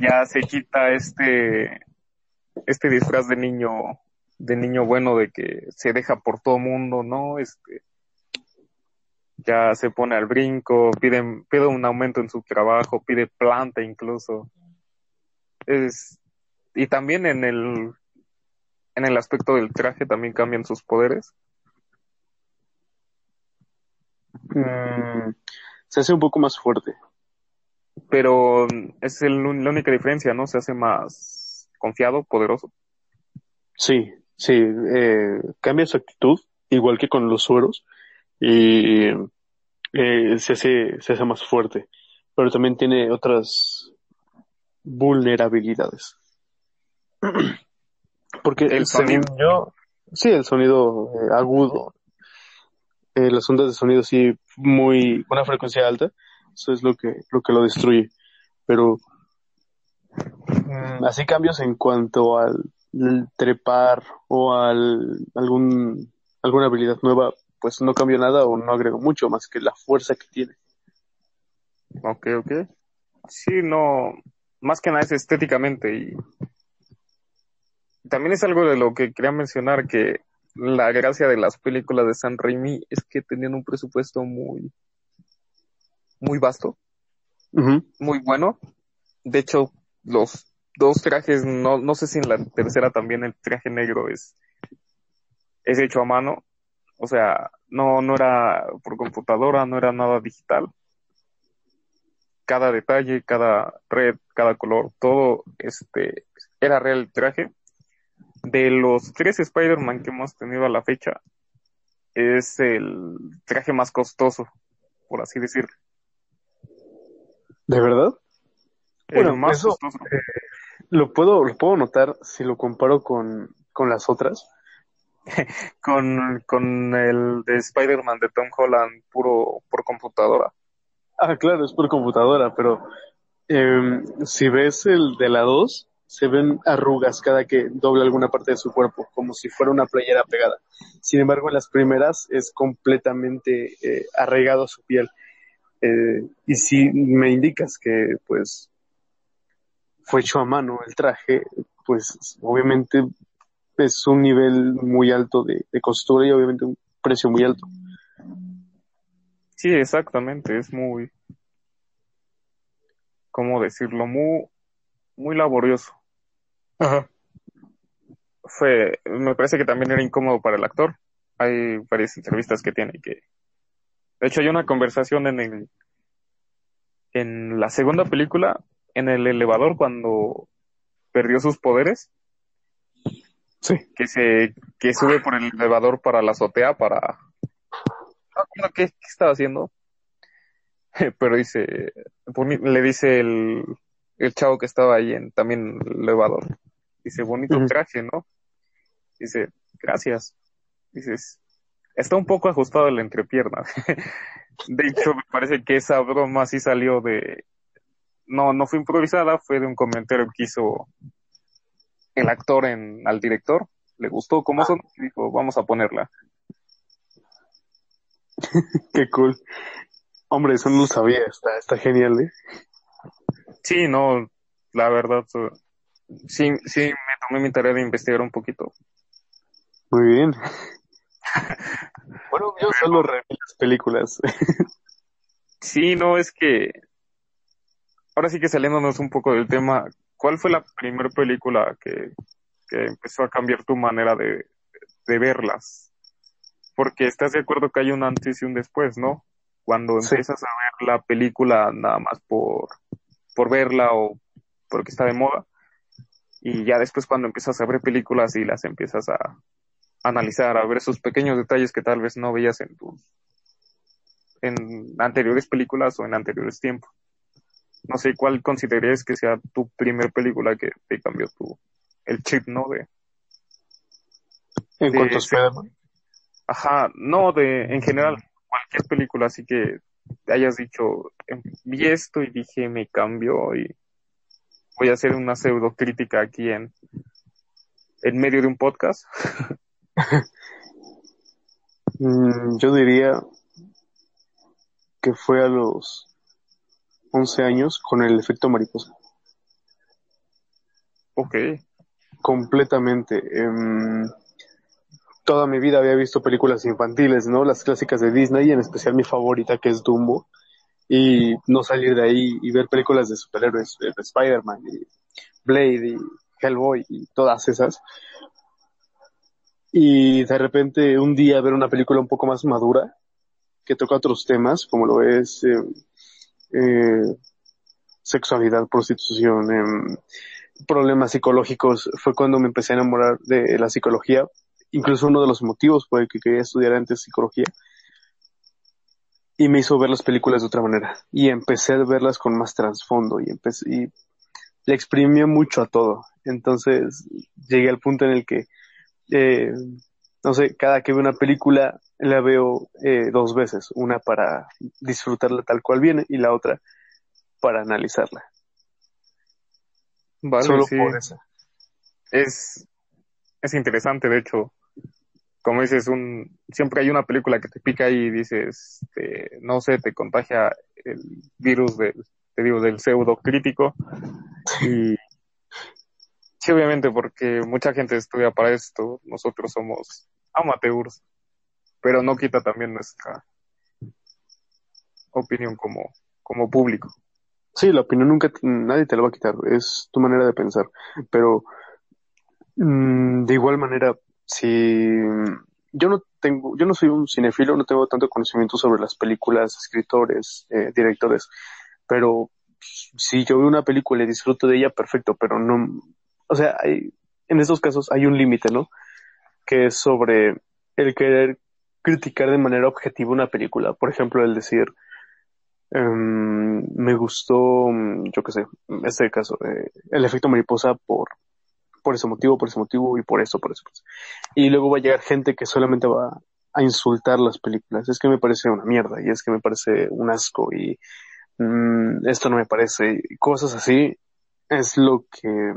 ya se quita este este disfraz de niño de niño bueno de que se deja por todo mundo, ¿no? Este ya se pone al brinco, pide, pide un aumento en su trabajo, pide planta incluso. Es y también en el en el aspecto del traje también cambian sus poderes. Mm, se hace un poco más fuerte. pero es el, la única diferencia, ¿no? Se hace más confiado, poderoso. Sí, sí, eh, cambia su actitud, igual que con los sueros, y eh, se hace, se hace más fuerte, pero también tiene otras vulnerabilidades. Porque El según sonido. yo, sí, el sonido eh, agudo, eh, las ondas de sonido sí muy, una frecuencia alta, eso es lo que, lo que lo destruye. Pero mm, así cambios en cuanto al trepar o al algún alguna habilidad nueva, pues no cambio nada o no agrego mucho más que la fuerza que tiene. Ok, ok. Sí, no, más que nada es estéticamente y también es algo de lo que quería mencionar que la gracia de las películas de San Raimi es que tenían un presupuesto muy, muy vasto, muy bueno. De hecho, los dos trajes, no, no sé si en la tercera también el traje negro es, es hecho a mano. O sea, no, no era por computadora, no era nada digital. Cada detalle, cada red, cada color, todo este era real el traje. De los tres Spider-Man que hemos tenido a la fecha, es el traje más costoso, por así decirlo. ¿De verdad? El Bueno, más eso- costoso. Lo puedo, lo puedo notar si lo comparo con, con las otras. con, con el de Spider-Man de Tom Holland puro por computadora. Ah, claro, es por computadora, pero em, si ves el de la 2, se ven arrugas cada que dobla alguna parte de su cuerpo, como si fuera una playera pegada. Sin embargo, en las primeras es completamente eh, arraigado a su piel. Eh, y si me indicas que, pues, fue hecho a mano el traje, pues, obviamente es un nivel muy alto de, de costura y obviamente un precio muy alto. Sí, exactamente, es muy, ¿cómo decirlo? Muy, muy laborioso. Ajá. Fue, me parece que también era incómodo para el actor. Hay varias entrevistas que tiene que, de hecho hay una conversación en el, en la segunda película, en el elevador cuando perdió sus poderes. Sí. Que se, que sube por el elevador para la azotea para, no recuerdo qué, qué estaba haciendo. Pero dice, le dice el, el chavo que estaba ahí en también el elevador. Dice, bonito traje, ¿no? Dice, gracias. Dices, está un poco ajustado la entrepierna. De hecho, me parece que esa broma sí salió de... No, no fue improvisada, fue de un comentario que hizo el actor en, al director. Le gustó cómo son y dijo, vamos a ponerla. Qué cool. Hombre, eso no lo sabía, está, está genial, ¿eh? Sí, no, la verdad, so- sí, sí me tomé mi tarea de investigar un poquito. Muy bien. Bueno, yo solo reví las películas. Sí, no, es que ahora sí que saliéndonos un poco del tema, ¿cuál fue la primera película que, que empezó a cambiar tu manera de, de verlas? Porque estás de acuerdo que hay un antes y un después, ¿no? Cuando Sí. empiezas a ver la película nada más por, por verla o porque está de moda, y ya después cuando empiezas a ver películas y las empiezas a analizar, a ver esos pequeños detalles que tal vez no veías en tus en anteriores películas o en anteriores tiempos. No sé cuál considerarías que sea tu primer película que te cambió tu el chip, ¿no? De, En de- cuanto a Spider-Man. ajá, no de en general cualquier película así que hayas dicho vi esto y dije me cambió y voy a hacer una pseudo crítica aquí en en medio de un podcast. Mm, yo diría que fue a los 11 años con el efecto mariposa. Ok, Completamente. Em, toda mi vida había visto películas infantiles, ¿no? Las clásicas de Disney, en especial mi favorita que es Dumbo. Y no salir de ahí y ver películas de superhéroes, de Spider-Man y Blade y Hellboy y todas esas. Y de repente un día ver una película un poco más madura que toca otros temas, como lo es eh, eh, sexualidad, prostitución, em, problemas psicológicos, fue cuando me empecé a enamorar de la psicología. Incluso uno de los motivos por el que quería estudiar antes psicología. Y me hizo ver las películas de otra manera. Y empecé a verlas con más trasfondo y empecé, y le exprimió mucho a todo. Entonces llegué al punto en el que, eh, no sé, cada que veo una película la veo eh, dos veces. Una para disfrutarla tal cual viene y la otra para analizarla. vale, Solo sí. por eso. es, es interesante, de hecho, como dices, un, siempre hay una película que te pica y dices, este, no sé, te contagia el virus del, te digo, del pseudo crítico. Y sí, obviamente, porque mucha gente estudia para esto, nosotros somos amateurs, pero no quita también nuestra opinión como, como público. Sí, la opinión nunca, nadie te la va a quitar, es tu manera de pensar. Pero de igual manera, si yo no tengo, yo no soy un cinefilo, no tengo tanto conocimiento sobre las películas, escritores, eh, directores, pero si yo veo una película y disfruto de ella, perfecto, pero no, o sea, hay, en estos casos hay un límite, ¿no? Que es sobre el querer criticar de manera objetiva una película. Por ejemplo, el decir, em, me gustó, mm, yo qué sé, este caso, eh, el efecto mariposa por, por ese motivo, por ese motivo y por eso, por eso. Y luego va a llegar gente que solamente va a insultar las películas. Es que me parece una mierda y es que me parece un asco y mm, esto no me parece. cosas así es lo que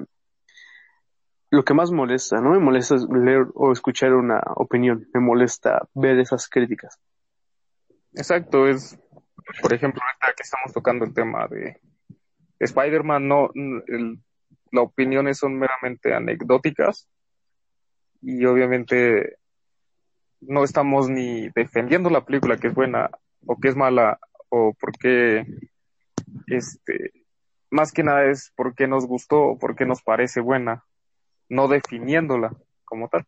lo que más molesta, no me molesta leer o escuchar una opinión, me molesta ver esas críticas. Exacto, es, por ejemplo, ahorita que estamos tocando el tema de Spider-Man, no, el, las opiniones son meramente anecdóticas y obviamente no estamos ni defendiendo la película que es buena o que es mala o porque este más que nada es porque nos gustó o porque nos parece buena, no definiéndola como tal.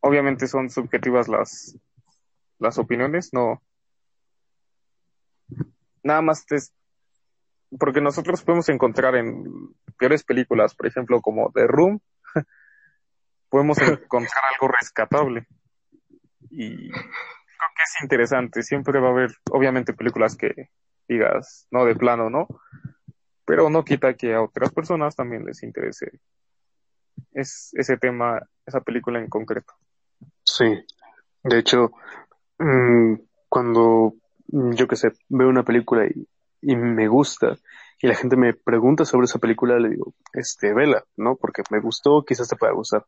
obviamente son subjetivas las las opiniones, no nada más te, porque nosotros podemos encontrar en peores películas, por ejemplo, como The Room, podemos encontrar algo rescatable. Y creo que es interesante. Siempre va a haber, obviamente, películas que digas, no, de plano, ¿no? Pero no quita que a otras personas también les interese es ese tema, esa película en concreto. Sí. De hecho, mm, cuando yo que sé, veo una película y y me gusta y la gente me pregunta sobre esa película, le digo, este, vela, ¿no? Porque me gustó, quizás te pueda gustar.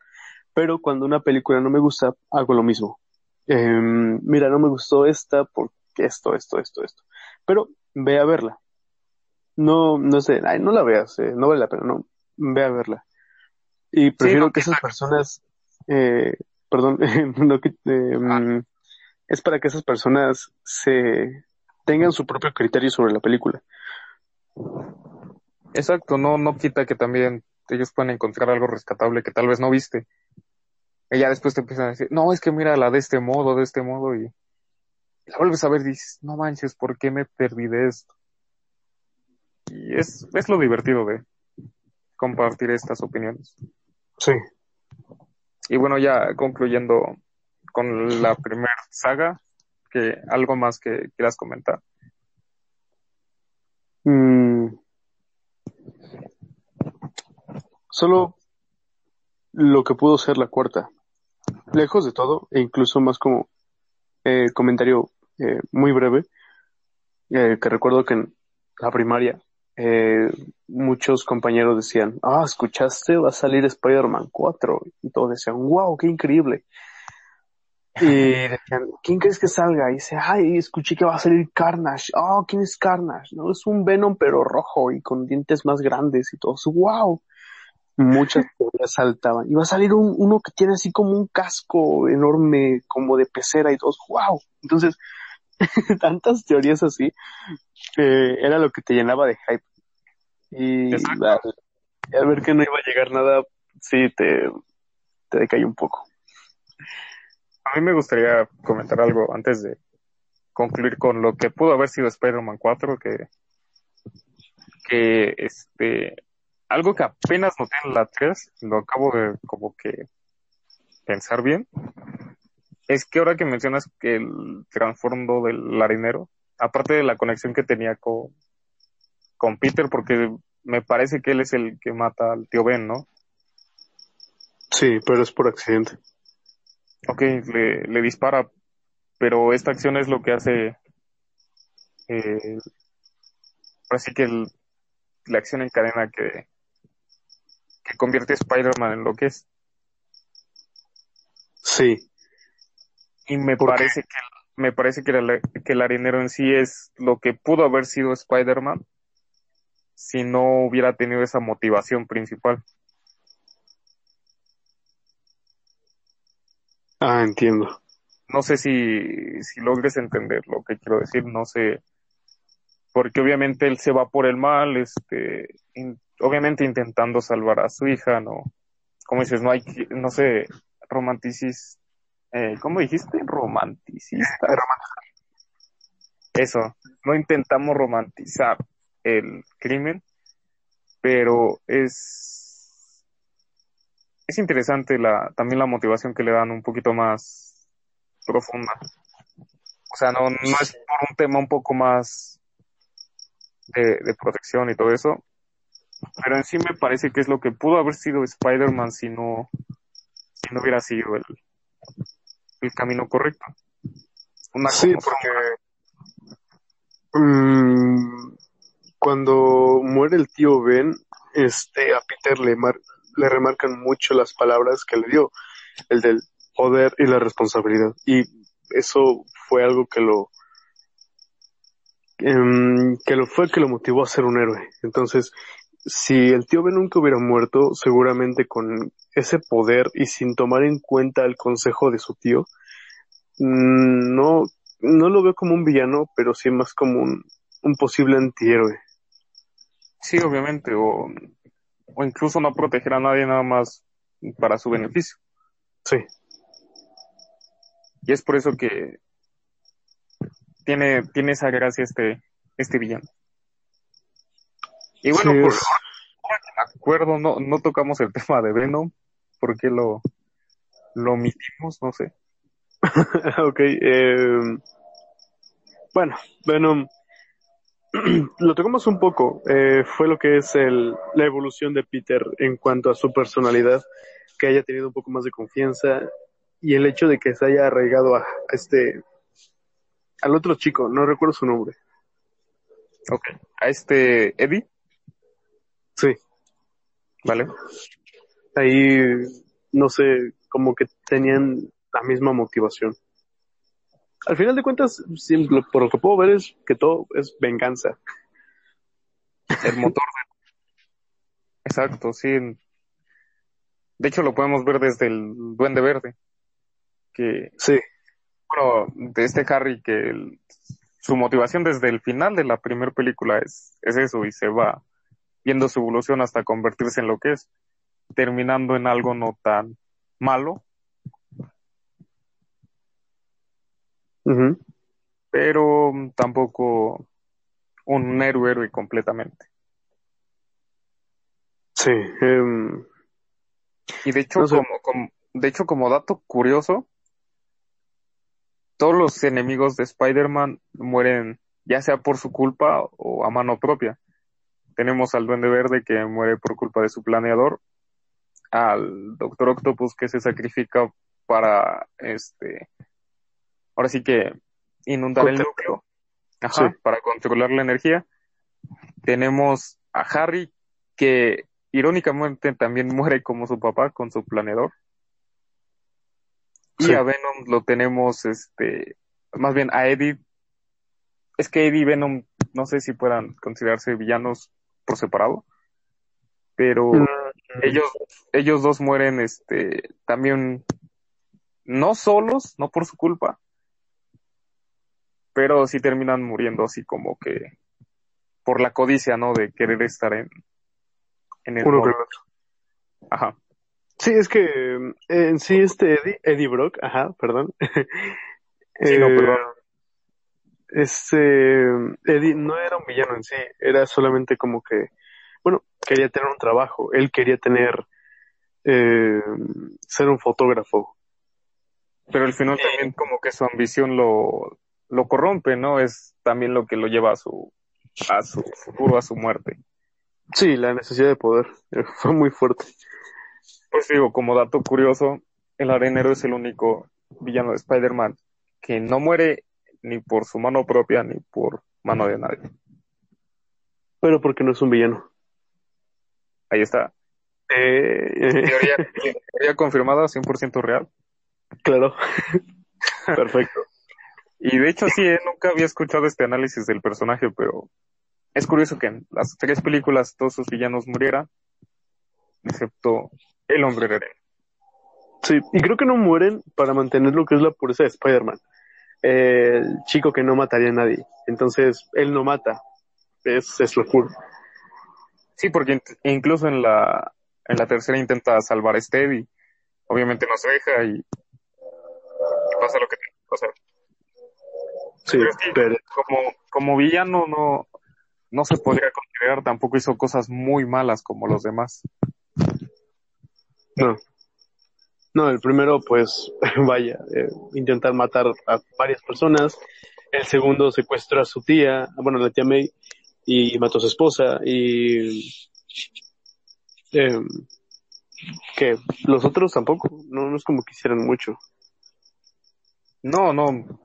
Pero cuando una película no me gusta, hago lo mismo. Em, mira, no me gustó esta porque esto, esto, esto, esto. Pero ve a verla. No, no sé, ay, no la veas, eh, no vale la pena, no, ve a verla. Y prefiero que esas personas, eh, perdón, no, eh, es para que esas personas se, tengan su propio criterio sobre la película. Exacto, no, no quita que también ellos puedan encontrar algo rescatable que tal vez no viste. Y ya después te empiezan a decir, no, es que mira la de este modo, de este modo, y la vuelves a ver y dices, no manches, ¿por qué me perdí de esto? Y es, es lo divertido de compartir estas opiniones. Sí. Y bueno, ya concluyendo con la primera saga, que algo más que quieras comentar. Mm. Solo lo que pudo ser la cuarta. Lejos de todo, e incluso más como eh, comentario eh, muy breve, eh, que recuerdo que en la primaria muchos compañeros decían, ah, ¿escuchaste? Va a salir Spider-Man 4. Y todos decían, wow, qué increíble. Y decían, ¿quién crees que salga? Y dice, ay, escuché que va a salir Carnage. Oh, ¿quién es Carnage? No, es un Venom pero rojo y con dientes más grandes y todos, wow. Muchas teorías saltaban. Y va a salir un, uno que tiene así como un casco enorme, como de pecera y todos, wow. Entonces, tantas teorías así, eh, era lo que te llenaba de hype. Y al, ver que no iba a llegar nada, sí, te, te decae un poco. A mí me gustaría comentar algo antes de concluir con lo que pudo haber sido Spider-Man 4, que, que este, algo que apenas noté en la 3, lo acabo de como que pensar bien, es que ahora que mencionas que el trasfondo del harinero, aparte de la conexión que tenía con, con Peter, porque me parece que él es el que mata al tío Ben, ¿no? Sí, pero es por accidente ok, le, le dispara, pero esta acción es lo que hace, eh, así que la acción en cadena que, que convierte a Spider-Man en lo que es. Sí. Y me parece que me parece que, que el harinero en sí es lo que pudo haber sido Spider-Man si no hubiera tenido esa motivación principal. Ah, entiendo. No sé si, si logres entender lo que quiero decir, no sé, porque obviamente él se va por el mal, este, obviamente intentando salvar a su hija, ¿no? Como dices, no hay, no sé, romanticis, eh, ¿cómo dijiste? Romanticista. Eso, no intentamos romantizar el crimen, pero es es interesante la, también la motivación que le dan un poquito más profunda. O sea, no, no es por un tema un poco más de, de protección y todo eso, pero en sí me parece que es lo que pudo haber sido Spider-Man si no, si no hubiera sido el, el camino correcto. Una sí, porque mm, cuando muere el tío Ben, este, a Peter le, le remarcan mucho las palabras que le dio, el del poder y la responsabilidad. Y eso fue algo que lo, em, que lo fue que lo motivó a ser un héroe. Entonces, si el tío Ben nunca hubiera muerto, seguramente con ese poder y sin tomar en cuenta el consejo de su tío, mm, no, no lo veo como un villano, pero sí más como un, un posible antihéroe. Sí, obviamente, o, o incluso no proteger a nadie nada más para su beneficio. Sí. Y es por eso que tiene, tiene esa gracia este, este villano. Y bueno, por, acuerdo, no, no tocamos el tema de Venom, porque lo, lo omitimos, no sé. ok, eh, bueno, Venom, lo tocamos un poco, eh, fue lo que es el, la evolución de Peter en cuanto a su personalidad, que haya tenido un poco más de confianza y el hecho de que se haya arraigado a este, al otro chico, no recuerdo su nombre. Ok, a este Eddie. Sí. Vale. Ahí, no sé, como que tenían la misma motivación. Al final de cuentas, por lo que puedo ver es que todo es venganza. El motor Exacto, sí. De hecho, lo podemos ver desde el Duende Verde. Que... Sí. Bueno, de este Harry que su motivación desde el final de la primera película es, es eso y se va viendo su evolución hasta convertirse en lo que es, terminando en algo no tan malo. Pero tampoco un héroe, héroe completamente. Sí. Em, y de hecho, como, de hecho, como dato curioso, todos los enemigos de Spider-Man mueren ya sea por su culpa o a mano propia. Tenemos al Duende Verde que muere por culpa de su planeador, al Doctor Octopus que se sacrifica para, este, ahora sí que inundar el núcleo, ajá, para controlar la energía. Tenemos a Harry que irónicamente también muere como su papá con su planeador. Y a Venom lo tenemos, este, más bien a Eddie. Es que Eddie y Venom no sé si puedan considerarse villanos por separado, pero mm. ellos, ellos dos mueren, este, también no solos, no por su culpa, pero sí terminan muriendo así como que por la codicia, ¿no? De querer estar en, en el Uno Ajá. Sí, es que eh, en sí este Eddie, Eddie Brock, ajá, perdón. sí, no, perdón. Eh, este Eddie no era un villano en sí, era solamente como que, bueno, quería tener un trabajo, él quería tener, eh, ser un fotógrafo. Pero al final también como que su ambición lo, lo corrompe, ¿no? Es también lo que lo lleva a su, a su futuro, a su muerte. Sí, la necesidad de poder fue muy fuerte. Pues digo, como dato curioso, el arenero es el único villano de Spider-Man que no muere ni por su mano propia ni por mano de nadie. Pero porque no es un villano. Ahí está. Eh... Teoría, teoría confirmada, 100% real. Claro. Perfecto. Y de hecho sí, eh, nunca había escuchado este análisis del personaje, pero es curioso que en las tres películas todos sus villanos murieran, excepto el hombre de arena. Sí, y creo que no mueren para mantener lo que es la pureza de Spider-Man el chico que no mataría a nadie. Entonces, él no mata. Es, es lo cool. Sí, porque incluso en la, en la tercera intenta salvar a Stevie. Obviamente no se deja y, pasa lo que tiene que pasar. Sí, pero, como, como villano no, no se podría considerar, tampoco hizo cosas muy malas como los demás. No. No, el primero, pues, vaya, eh, intentar matar a varias personas. El segundo secuestró a su tía, bueno, la tía May, y mató a su esposa. Y eh, que los otros tampoco, no, no es como que hicieran mucho. No, no,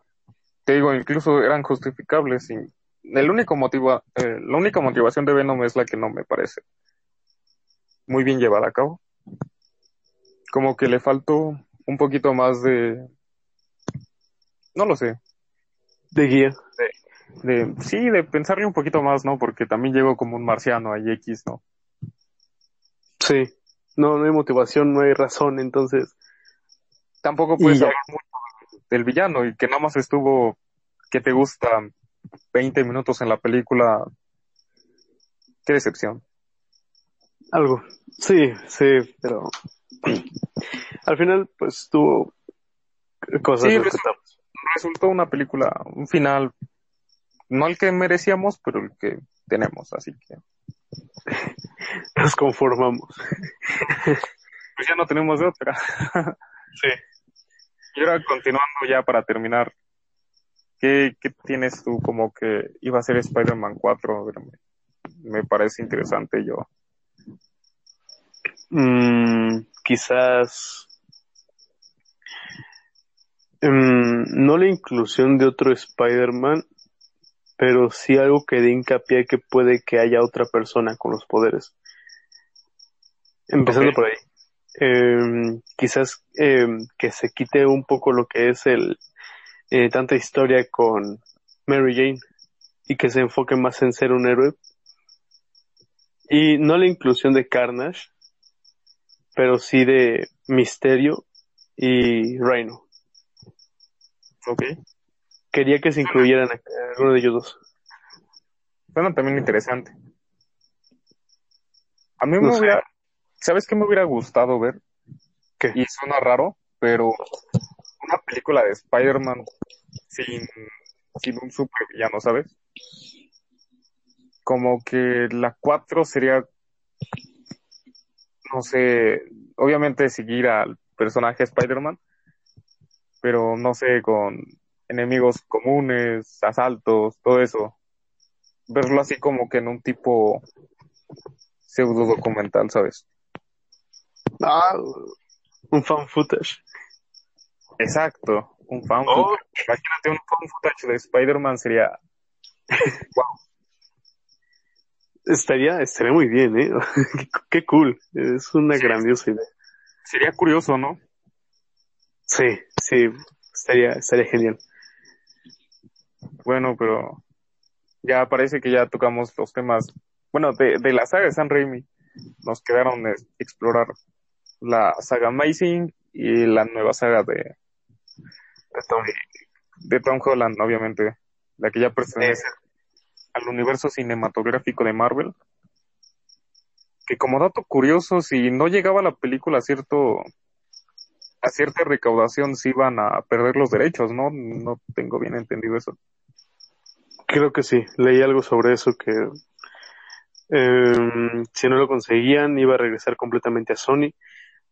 te digo, incluso eran justificables. Y el único motivo, eh, la única motivación de Venom es la que no me parece. muy bien llevada a cabo. Como que le faltó un poquito más de, no lo sé, De guía. de, sí, de pensarle un poquito más, ¿no? Porque también llegó como un marciano ahí X, ¿no? Sí. No, no hay motivación, no hay razón, entonces. Tampoco puedes hablar mucho del villano y que nada más estuvo, que te gusta 20 minutos en la película. Qué decepción. Algo. Sí, sí, pero. Al final, pues tuvo cosas Sí. Resultó una película, un final, no el que merecíamos, pero el que tenemos, así que Nos conformamos. pues ya no tenemos de otra. Sí. Y ahora continuando ya para terminar, ¿qué, qué tienes tú como que iba a ser Spider-Man 4? Me, me parece interesante yo. Mm, quizás. mm, no la inclusión de otro Spider-Man, pero sí algo que dé hincapié que puede que haya otra persona con los poderes. Empezando por ahí. Em, quizás em, que se quite un poco lo que es el eh, tanta historia con Mary Jane y que se enfoque más en ser un héroe. Y no la inclusión de Carnage, pero sí de Misterio y Rhino. Ok. Quería que se incluyeran a alguno de ellos dos. Suena también interesante. A mí No me hubiera, ¿sabes qué me hubiera gustado ver? ¿Qué? Y suena raro, pero una película de Spider-Man sin, sin un supervillano, ¿sabes? Como que la 4 sería, no sé, obviamente seguir al personaje Spider-Man, pero no sé, con enemigos comunes, asaltos, todo eso. Verlo así como que en un tipo pseudo documental, ¿sabes? Ah, un fan footage. Exacto, un fan Oh. footage. Imagínate un fan footage de Spider-Man sería Estaría, estaría muy bien, ¿eh? qué, qué cool. Es una grandiosa idea. sería curioso, ¿no? Sí, sí, estaría, estaría genial. Bueno, pero ya parece que ya tocamos los temas, bueno, de, de la saga de San Raimi. Nos quedaron eh, explorar la saga Amazing y la nueva saga de, de, Tom, de Tom Holland, obviamente, la que ya pertenece al universo cinematográfico de Marvel. Que como dato curioso, si no llegaba la película a cierto a cierta recaudación se iban a perder los derechos, ¿no? No tengo bien entendido eso. Creo que sí, leí algo sobre eso que em, si no lo conseguían iba a regresar completamente a Sony,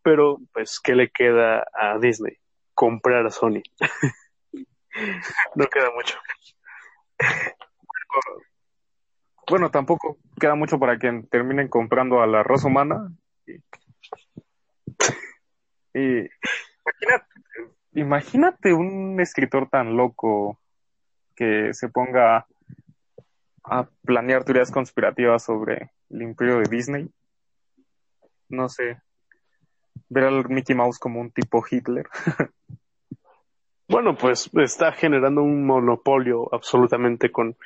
pero pues ¿qué le queda a Disney? Comprar a Sony. no queda mucho. Bueno, tampoco queda mucho para que terminen comprando a la raza humana. Y, imagínate, imagínate un escritor tan loco que se ponga a planear teorías conspirativas sobre el imperio de Disney. No sé, ver al Mickey Mouse como un tipo Hitler. Bueno, pues está generando un monopolio absolutamente con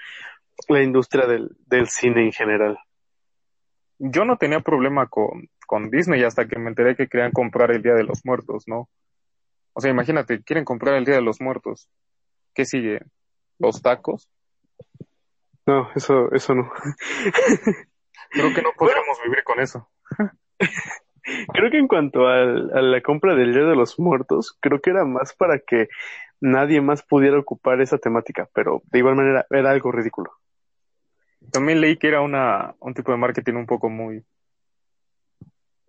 la industria del, del cine en general. Yo no tenía problema con, con Disney hasta que me enteré que querían comprar el Día de los Muertos, ¿no? O sea, imagínate, quieren comprar el Día de los Muertos. ¿Qué sigue? ¿Los tacos? No, eso, eso no. Creo que no podremos vivir con eso. Creo que en cuanto al- a la compra del Día de los Muertos, creo que era más para que nadie más pudiera ocupar esa temática, pero de igual manera era algo ridículo. También leí que era una, un tipo de marketing un poco muy,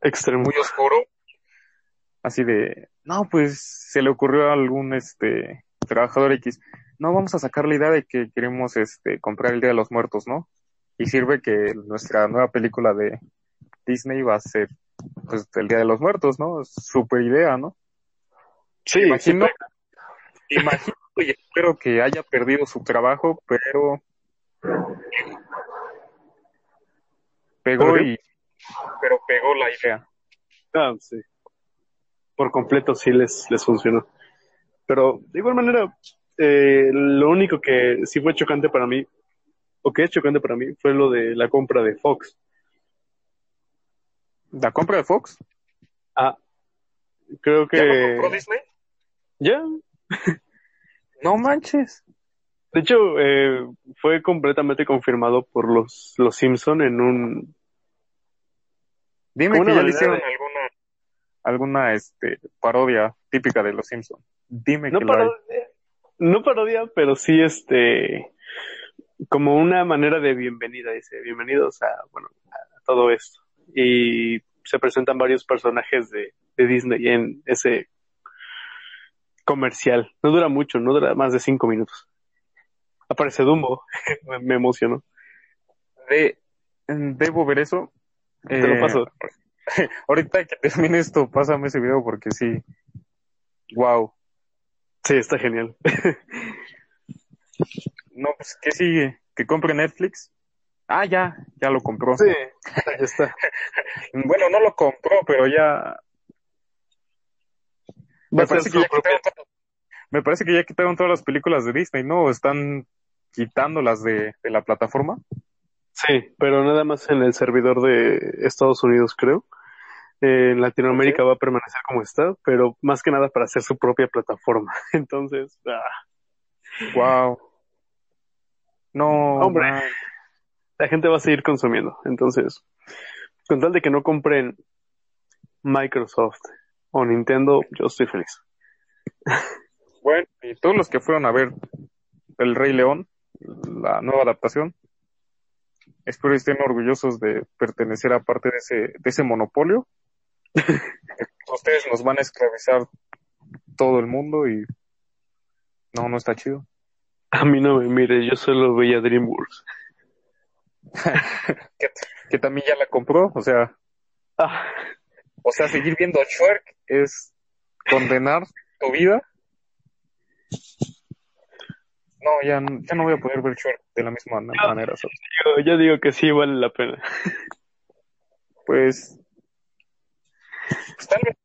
Extremo. muy oscuro. Así de, no, pues se le ocurrió a algún este trabajador X. No, vamos a sacar la idea de que queremos este comprar el Día de los Muertos, ¿no? Y sirve que nuestra nueva película de Disney va a ser pues el Día de los Muertos, ¿no? Super idea, ¿no? Sí, imagino, sí, imagino y espero que haya perdido su trabajo, pero pegó y pero pegó la idea. Ah, sí. Por completo sí les, les funcionó. Pero de igual manera, eh, lo único que sí fue chocante para mí, o que es chocante para mí, fue lo de la compra de Fox. ¿La compra de Fox? Ah, creo que... ¿Ya lo compró Disney? Ya. No manches. De hecho, eh, fue completamente confirmado por los, los Simpson en un... Dime que ya le hicieron de- alguna, alguna este, parodia típica de los Simpsons. Dime No que lo hay. parodia, no parodia, pero sí este... Como una manera de bienvenida, dice, bienvenidos a, bueno, a todo esto. Y se presentan varios personajes de, de Disney en ese comercial. No dura mucho, no dura más de cinco minutos. Aparece Dumbo, me, me emocionó. De, debo ver eso. Te lo Eh, paso. Ahorita que termine esto, pásame ese video porque sí. Wow. Sí, está genial. No, pues, ¿qué sigue? ¿Que compre Netflix? Ah, ya, ya lo compró. Sí, ya está. Bueno, no lo compró, pero ya. Me parece, que ya quitaron, to- me parece que ya quitaron todas las películas de Disney, ¿no? Están quitándolas de, de la plataforma. Sí, pero nada más en el servidor de Estados Unidos, creo. Eh, en Latinoamérica va a permanecer como está, pero más que nada para hacer su propia plataforma. Entonces, ah, Wow. No, Hombre. man. La gente va a seguir consumiendo. Entonces, con tal de que no compren Microsoft o Nintendo, yo estoy feliz. Bueno, y todos los que fueron a ver El Rey León, la nueva adaptación, espero estén orgullosos de pertenecer a parte de ese, de ese monopolio. Ustedes nos van a esclavizar todo el mundo y no, no está chido. A mí no me mire, yo solo veía DreamWorks. Que, que también ya la compró, o sea, Ah, o sea, seguir viendo Shrek es condenar tu vida. No, ya, ya no voy a poder ver Shrek de la misma manera, ¿sabes? yo, yo digo que sí vale la pena. Pues, pues tal vez,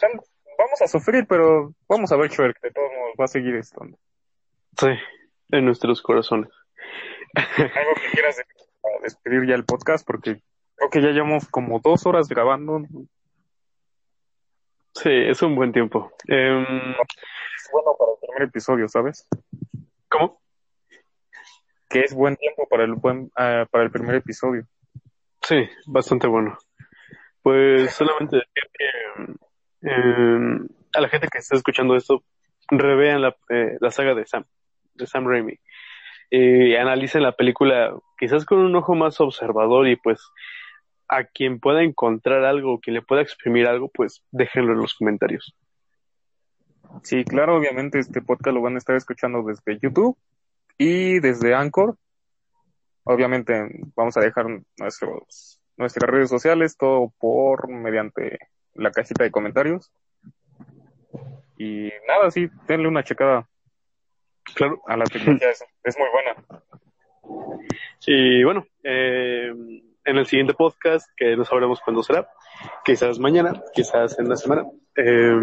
tal- vamos a sufrir, pero vamos a ver Shrek, de todos modos, va a seguir estando. Sí, en nuestros corazones. Algo que quieras decir despedir ya el podcast, porque creo que ya llevamos como dos horas grabando. Sí, es un buen tiempo. Em, Es bueno para el primer episodio, ¿sabes? ¿Cómo? Que es buen tiempo para el buen, ah, para el primer episodio. Sí, bastante bueno. Pues solamente decir que em, a la gente que está escuchando esto, revean la, eh, la saga de Sam, de Sam Raimi. Analicen la película quizás con un ojo más observador y pues a quien pueda encontrar algo, quien le pueda exprimir algo, pues déjenlo en los comentarios. Sí, claro, obviamente este podcast lo van a estar escuchando desde YouTube y desde Anchor. Obviamente vamos a dejar nuestros, nuestras redes sociales, todo por mediante la cajita de comentarios. Y nada, sí, denle una checada Claro. a la tecnología, es, es muy buena. Y bueno, eh, en el siguiente podcast, que no sabremos cuándo será, quizás mañana, quizás en la semana, eh,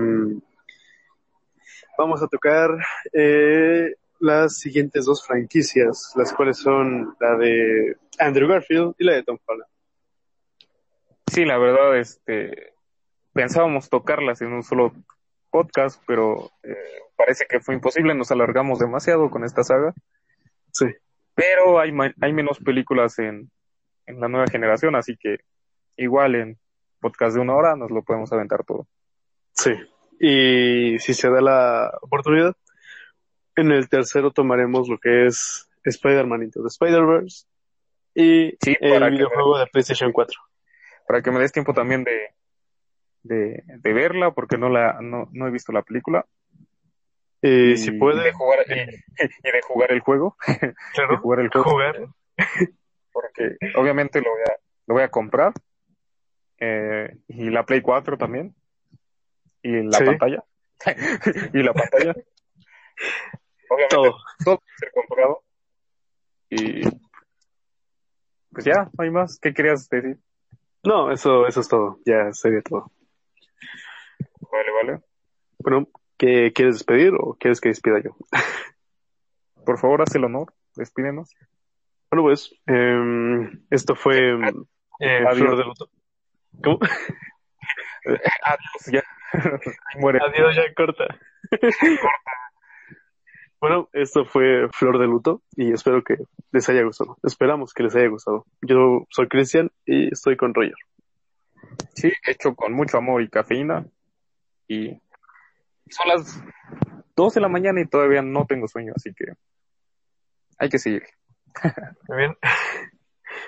vamos a tocar eh, las siguientes dos franquicias, las cuales son la de Andrew Garfield y la de Tom Holland. Sí, la verdad, este, pensábamos tocarlas en un solo podcast, pero eh, parece que fue imposible, nos alargamos demasiado con esta saga. Sí. pero hay, hay menos películas en, en la nueva generación, así que igual en podcast de una hora nos lo podemos aventar todo. Sí. Y si se da la oportunidad, en el tercero tomaremos lo que es Spider-Man Into the Spider-Verse y Sí, el videojuego de PlayStation 4. para que me des tiempo también de, de, de verla, porque no la no, no he visto la película. Y si puede, de jugar, y, y de jugar el juego, de claro, jugar el juego, jugar. porque obviamente lo voy a, lo voy a comprar. Eh, y la Play 4 también. Y la Sí. pantalla. y la pantalla. Obviamente Todo. todo va a ser comprado. Y pues ya, no hay más. ¿Qué querías decir? No, eso, eso es todo. Ya sería todo. Vale, vale. Bueno, ¿qué quieres despedir o quieres que despida yo? Por favor, haz el honor. Despídenos. Bueno, pues, em, esto fue eh, Adiós. Flor de Luto. ¿Cómo? Adiós, ya. Muere. Adiós, ya corta. bueno, esto fue Flor de Luto y espero que les haya gustado. Esperamos que les haya gustado. Yo soy Cristian y estoy con Roger. Sí, hecho con mucho amor y cafeína. Y son las 2 de la mañana y todavía no tengo sueño, así que hay que seguir. Muy bien.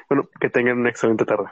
Bueno, que tengan una excelente tarde.